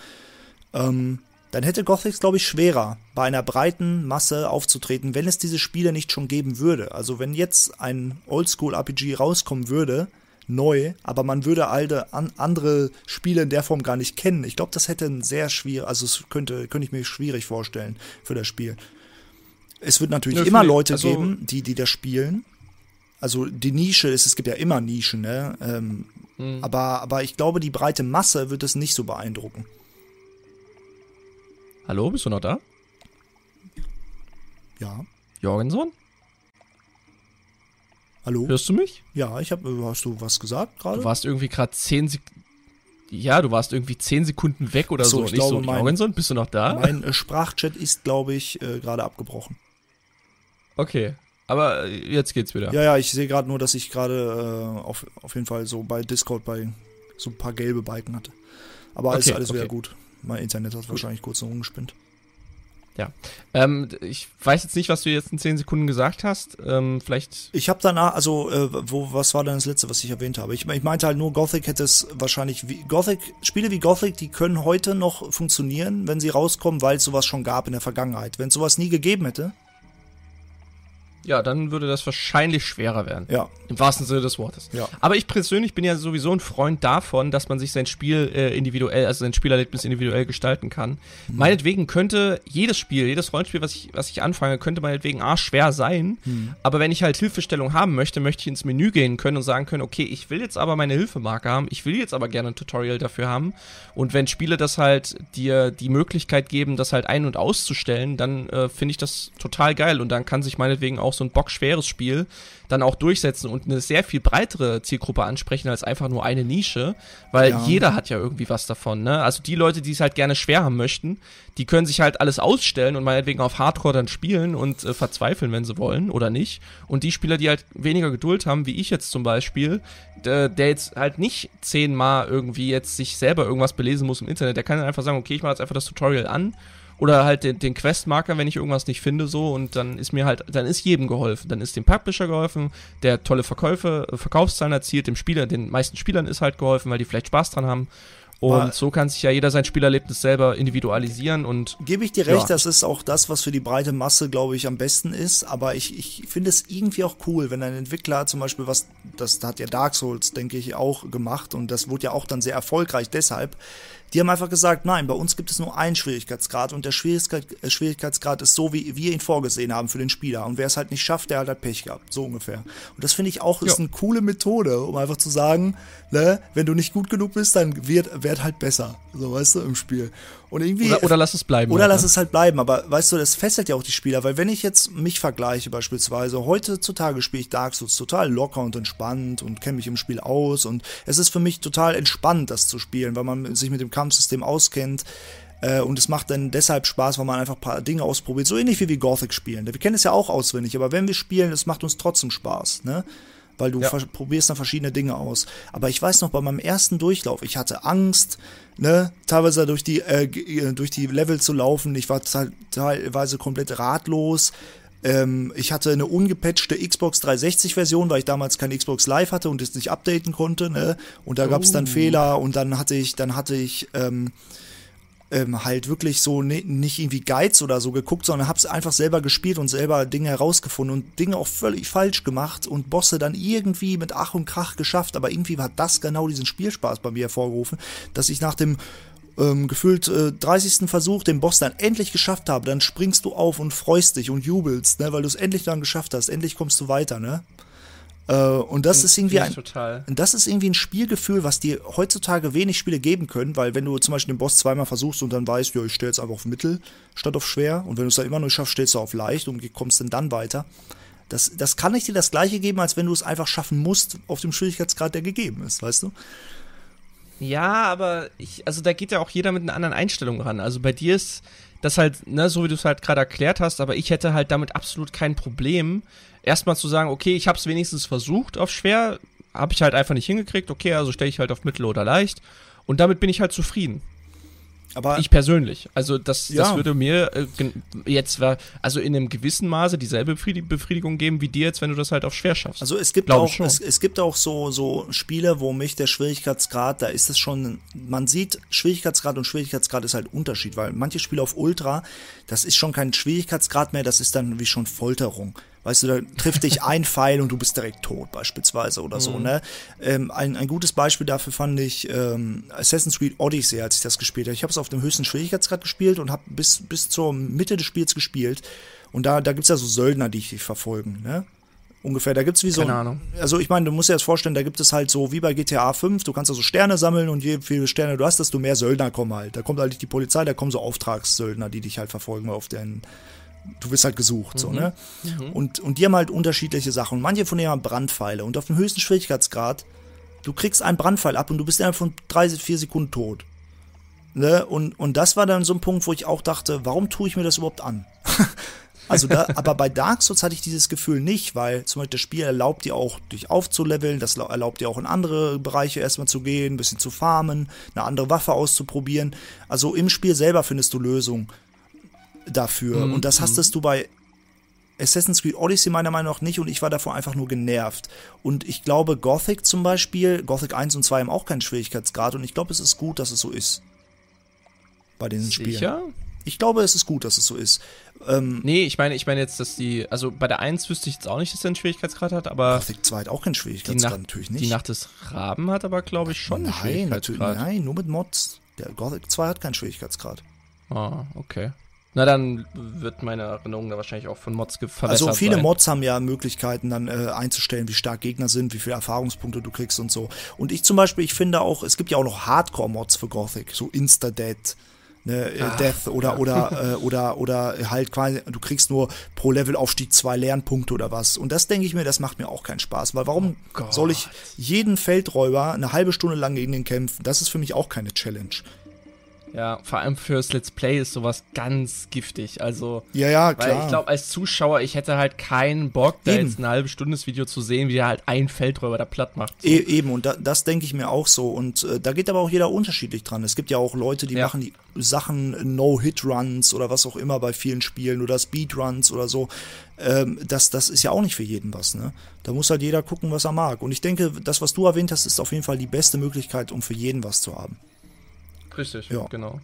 ähm, dann hätte Gothic, glaube ich, schwerer, bei einer breiten Masse aufzutreten, wenn es diese Spiele nicht schon geben würde. Also wenn jetzt ein Oldschool-RPG rauskommen würde, neu, aber man würde alte an, andere Spiele in der Form gar nicht kennen. Ich glaube, das hätte ein sehr schwierig, also es könnte, könnte ich mir schwierig vorstellen für das Spiel. Es wird natürlich Ja, immer ich- Leute also- geben, die, die das spielen. Also die Nische ist, es gibt ja immer Nischen, ne? Ähm, Mhm. aber, aber ich glaube, die breite Masse wird es nicht so beeindrucken. Hallo, bist du noch da? Ja. Jorgenson? Hallo? Hörst du mich? Ja, ich habe, hast du was gesagt Du gerade? warst irgendwie gerade 10 Sekunden. Ja, du warst irgendwie 10 Sekunden weg oder Ach so, so. ich Nicht so, glaube, mein- Jorgenson, bist du noch da? Mein äh, Sprachchat ist, glaube ich, äh, gerade abgebrochen. Okay. Aber äh, jetzt geht's wieder. Ja, ja, ich sehe gerade nur, dass ich gerade äh, auf, auf jeden Fall so bei Discord bei so ein paar gelbe Balken hatte. Aber alles, Okay, alles wieder okay. gut. Mein Internet hat wahrscheinlich kurz noch rumgespinnt. Ähm, ich weiß jetzt nicht, was du jetzt in 10 Sekunden gesagt hast. Ähm, vielleicht. Ich habe danach, also, äh, wo, was war denn das letzte, was ich erwähnt habe? Ich, ich meinte halt nur, Gothic hätte es wahrscheinlich, wie, Gothic, Spiele wie Gothic, die können heute noch funktionieren, wenn sie rauskommen, weil es sowas schon gab in der Vergangenheit. Wenn es sowas nie gegeben hätte, Ja, dann würde das wahrscheinlich schwerer werden. Ja. Im wahrsten Sinne des Wortes. Ja. Aber ich persönlich bin ja sowieso ein Freund davon, dass man sich sein Spiel äh, individuell, also sein Spielerlebnis individuell gestalten kann. Mhm. Meinetwegen könnte jedes Spiel, jedes Rollenspiel, was ich, was ich anfange, könnte meinetwegen schwer sein. Mhm. Aber wenn ich halt Hilfestellung haben möchte, möchte ich ins Menü gehen können und sagen können, okay, ich will jetzt aber meine Hilfemarke haben, ich will jetzt aber gerne ein Tutorial dafür haben. Und wenn Spiele das halt dir die Möglichkeit geben, das halt ein- und auszustellen, dann äh, finde ich das total geil. Und dann kann sich meinetwegen auch so ein bockschweres Spiel dann auch durchsetzen und eine sehr viel breitere Zielgruppe ansprechen als einfach nur eine Nische, weil Ja. jeder hat ja irgendwie was davon, ne? Also die Leute, die es halt gerne schwer haben möchten, die können sich halt alles ausstellen und meinetwegen auf Hardcore dann spielen und äh, verzweifeln, wenn sie wollen oder nicht. Und die Spieler, die halt weniger Geduld haben, wie ich jetzt zum Beispiel, der, der jetzt halt nicht zehnmal irgendwie jetzt sich selber irgendwas belesen muss im Internet, der kann dann einfach sagen, okay, ich mache jetzt einfach das Tutorial an oder halt den, den Questmarker, wenn ich irgendwas nicht finde, so und dann ist mir halt, dann ist jedem geholfen. Dann ist dem Publisher geholfen, der tolle Verkäufe, äh, Verkaufszahlen erzielt, dem Spieler, den meisten Spielern ist halt geholfen, weil die vielleicht Spaß dran haben. Und so kann sich ja jeder sein Spielerlebnis selber individualisieren und Gebe ich dir recht, Ja. das ist auch das, was für die breite Masse, glaube ich, am besten ist. Aber ich, ich finde es irgendwie auch cool, wenn ein Entwickler zum Beispiel was, das hat ja Dark Souls, denke ich, auch gemacht und das wurde ja auch dann sehr erfolgreich deshalb. Die haben einfach gesagt, nein, bei uns gibt es nur einen Schwierigkeitsgrad und der Schwierigkeit, äh, Schwierigkeitsgrad ist so, wie wir ihn vorgesehen haben für den Spieler. Und wer es halt nicht schafft, der hat halt Pech gehabt. So ungefähr. Und das finde ich auch ist Ja. eine coole Methode, um einfach zu sagen, ne, wenn du nicht gut genug bist, dann wird, wird halt besser. So, weißt du, im Spiel. Und irgendwie. oder, oder lass es bleiben. Oder halt, lass ne? es halt bleiben, aber weißt du, das fesselt ja auch die Spieler, weil wenn ich jetzt mich vergleiche beispielsweise, heutzutage spiele ich Dark Souls total locker und entspannt und kenne mich im Spiel aus und es ist für mich total entspannt, das zu spielen, weil man sich mit dem Kampfsystem auskennt. Äh, und es macht dann deshalb Spaß, weil man einfach ein paar Dinge ausprobiert. So ähnlich wie wir Gothic spielen. Wir kennen es ja auch auswendig, aber wenn wir spielen, es macht uns trotzdem Spaß, ne? Weil du Ja. probierst dann verschiedene Dinge aus. Aber ich weiß noch, bei meinem ersten Durchlauf, ich hatte Angst, ne, teilweise durch die, äh, äh, durch die Level zu laufen. Ich war teil- teilweise komplett ratlos. Ähm, ich hatte eine ungepatchte Xbox 360-Version, weil ich damals kein Xbox Live hatte und es nicht updaten konnte, ne? Und da gab es dann Fehler und dann hatte ich, dann hatte ich, ähm, ähm, halt wirklich so ne, nicht irgendwie Guides oder so geguckt, sondern hab's einfach selber gespielt und selber Dinge herausgefunden und Dinge auch völlig falsch gemacht und Bosse dann irgendwie mit Ach und Krach geschafft, aber irgendwie hat das genau diesen Spielspaß bei mir hervorgerufen, dass ich nach dem ähm, gefühlt äh, 30. Versuch den Boss dann endlich geschafft habe, dann springst du auf und freust dich und jubelst, ne, weil du es endlich dann geschafft hast, endlich kommst du weiter, ne? Äh, und das ist irgendwie ein, das ist irgendwie ein Spielgefühl, was dir heutzutage wenig Spiele geben können, weil wenn du zum Beispiel den Boss zweimal versuchst und dann weißt, ja, ich stelle jetzt einfach auf Mittel statt auf schwer und wenn du es dann immer nur schaffst, stellst du auf leicht und kommst dann dann weiter. Das, das kann nicht dir das gleiche geben, als wenn du es einfach schaffen musst auf dem Schwierigkeitsgrad, der gegeben ist, weißt du? Ja, aber ich, also da geht ja auch jeder mit einer anderen Einstellung ran. Also bei dir ist das halt, ne, so wie du es halt gerade erklärt hast, aber ich hätte halt damit absolut kein Problem, erstmal zu sagen, okay, ich habe es wenigstens versucht auf schwer, habe ich halt einfach nicht hingekriegt, okay, also stelle ich halt auf mittel oder leicht und damit bin ich halt zufrieden. Aber Ich persönlich. Also das, das Ja. würde mir äh, jetzt war also in einem gewissen Maße dieselbe Befriedi- Befriedigung geben wie dir jetzt, wenn du das halt auf schwer schaffst. Also es gibt Glaub auch es, es gibt auch so so Spiele, wo mich der Schwierigkeitsgrad, da ist es schon man sieht Schwierigkeitsgrad und Schwierigkeitsgrad ist halt Unterschied, weil manche Spiele auf Ultra, das ist schon kein Schwierigkeitsgrad mehr, das ist dann wie schon Folterung. Weißt du, da trifft dich ein Pfeil und du bist direkt tot beispielsweise oder so, ne? Ähm, ein, ein gutes Beispiel dafür fand ich ähm, Assassin's Creed Odyssey, als ich das gespielt habe. Ich habe es auf dem höchsten Schwierigkeitsgrad gespielt und habe bis bis zur Mitte des Spiels gespielt und da da gibt's ja so Söldner, die dich verfolgen, ne? Ungefähr, da gibt's wie so Keine Ahnung. also ich meine, du musst dir das vorstellen, da gibt es halt so wie bei GTA 5, du kannst also Sterne sammeln und je viele Sterne du hast, desto mehr Söldner kommen halt. Da kommt halt nicht die Polizei, da kommen so Auftragssöldner, die dich halt verfolgen auf den du wirst halt gesucht, so, ne? Und, und die haben halt unterschiedliche Sachen. Und manche von denen haben Brandpfeile. Und auf dem höchsten Schwierigkeitsgrad, du kriegst einen Brandpfeil ab und du bist innerhalb von drei, vier Sekunden tot. Ne? Und, und das war dann so ein Punkt, wo ich auch dachte, warum tue ich mir das überhaupt an? Also da, aber bei Dark Souls hatte ich dieses Gefühl nicht, weil zum Beispiel das Spiel erlaubt dir auch, dich aufzuleveln, das lau- erlaubt dir auch in andere Bereiche erstmal zu gehen, ein bisschen zu farmen, eine andere Waffe auszuprobieren. Also im Spiel selber findest du Lösungen dafür. Und das hastest du bei Assassin's Creed Odyssey meiner Meinung nach nicht und ich war davor einfach nur genervt. Und ich glaube, Gothic zum Beispiel, Gothic 1 und 2 haben auch keinen Schwierigkeitsgrad und ich glaube, es ist gut, dass es so ist. Bei diesen Spielen. Sicher? Ich glaube, es ist gut, dass es so ist. Ähm, Nee, ich meine, ich meine jetzt, dass die, also bei der 1 wüsste ich jetzt auch nicht, dass er einen Schwierigkeitsgrad hat, aber Gothic 2 hat auch keinen Schwierigkeitsgrad, Nacht, natürlich nicht. die Nacht des Raben hat aber, glaube ich, schon einen nein, natürlich, nein, nur mit Mods. Der Gothic 2 hat keinen Schwierigkeitsgrad. Ah, okay. Na, dann wird meine Erinnerung da wahrscheinlich auch von Mods verbessert Also viele sein. Mods haben ja Möglichkeiten dann äh, einzustellen, wie stark Gegner sind, wie viele Erfahrungspunkte du kriegst und so. Und ich zum Beispiel, ich finde auch, es gibt ja auch noch Hardcore-Mods für Gothic, so Insta-Dead. Ne, äh, Ach, Death oder oder äh, oder oder halt quasi du kriegst nur pro Levelaufstieg zwei Lernpunkte oder was und das denke ich mir das macht mir auch keinen Spaß weil warum Oh soll ich jeden Feldräuber eine halbe Stunde lang gegen den kämpfen das ist für mich auch keine Challenge Ja, vor allem fürs Let's Play ist sowas ganz giftig. Also, ja ja weil klar ich glaube, als Zuschauer, ich hätte halt keinen Bock, da Eben. jetzt ein halbe Stundes Video zu sehen, wie der halt ein Feldräuber da platt macht. So. E eben, und da, das denke ich mir auch so. Und äh, da geht aber auch jeder unterschiedlich dran. Es gibt ja auch Leute, die Ja. machen die Sachen No-Hit-Runs oder was auch immer bei vielen Spielen oder Speedruns oder so. Ähm, das, das ist ja auch nicht für jeden was, ne? Da muss halt jeder gucken, was er mag. Und ich denke, das, was du erwähnt hast, ist auf jeden Fall die beste Möglichkeit, um für jeden was zu haben. Richtig, Ja. genau.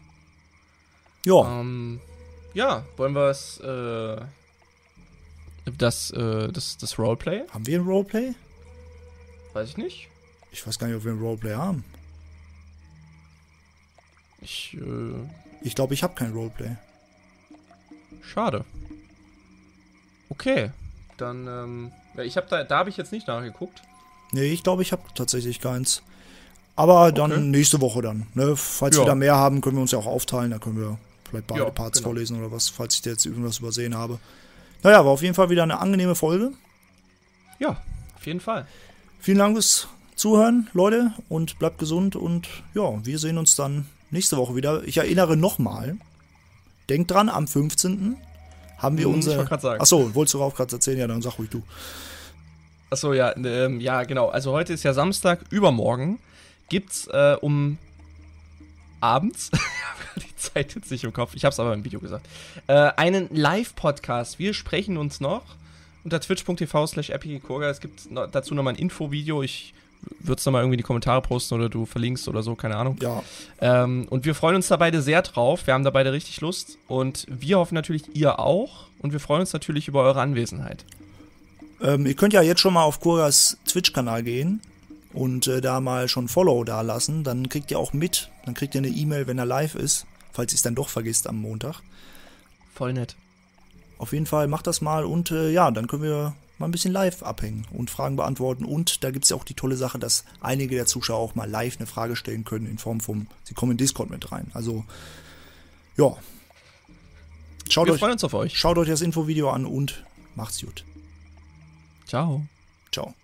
Ja, Ähm, ja, wollen wir es, äh, das, äh, das, das Roleplay? haben wir ein Roleplay? Weiß ich nicht. Ich weiß gar nicht, ob wir ein Roleplay haben. Ich, äh, Ich glaube, ich habe kein Roleplay. schade. Okay, dann, ähm, ja, ich habe da, da habe ich jetzt nicht nachgeguckt. Nee, ich glaube, ich habe tatsächlich keins. Aber dann Okay. nächste Woche dann. Ne? Falls Ja. wir da mehr haben, können wir uns ja auch aufteilen. Da können wir vielleicht beide Ja, Parts genau. vorlesen oder was, falls ich da jetzt irgendwas übersehen habe. Naja, war auf jeden Fall wieder eine angenehme Folge. Ja, auf jeden Fall. Vielen Dank fürs Zuhören, Leute, und bleibt gesund. Und ja, wir sehen uns dann nächste Woche wieder. Ich erinnere nochmal, denkt dran, am 15. haben wir Hm, ich unser. wollte grad sagen. Achso, wolltest du auch gerade erzählen? Ja, dann sag ruhig du. Achso, ja, ähm, ja, genau. Also heute ist ja Samstag, übermorgen gibt's äh, um abends, die Zeit jetzt nicht im Kopf, ich habe es aber im Video gesagt, äh, einen Live-Podcast. Wir sprechen uns noch unter twitch.tv slash. Es gibt noch, dazu nochmal ein Infovideo. Ich würde es nochmal irgendwie in die Kommentare posten oder du verlinkst oder so, keine Ahnung. Ja, Ähm, und wir freuen uns da beide sehr drauf. Wir haben da beide richtig Lust. Und wir hoffen natürlich, ihr auch. Und wir freuen uns natürlich über eure Anwesenheit. Ähm, ihr könnt ja jetzt schon mal auf Kurgas Twitch-Kanal gehen und äh, da mal schon Follow da lassen. Dann kriegt ihr auch mit, dann kriegt ihr eine E-Mail, wenn er live ist, falls ihr es dann doch vergisst am Montag. Voll nett. Auf jeden Fall macht das mal und äh, ja, dann können wir mal ein bisschen live abhängen und Fragen beantworten. Und da gibt's ja auch die tolle Sache, dass einige der Zuschauer auch mal live eine Frage stellen können in Form von, sie kommen in Discord mit rein. Also, ja. Schaut Wir euch, freuen uns auf euch. schaut euch das Infovideo an und macht's gut. Ciao. Ciao.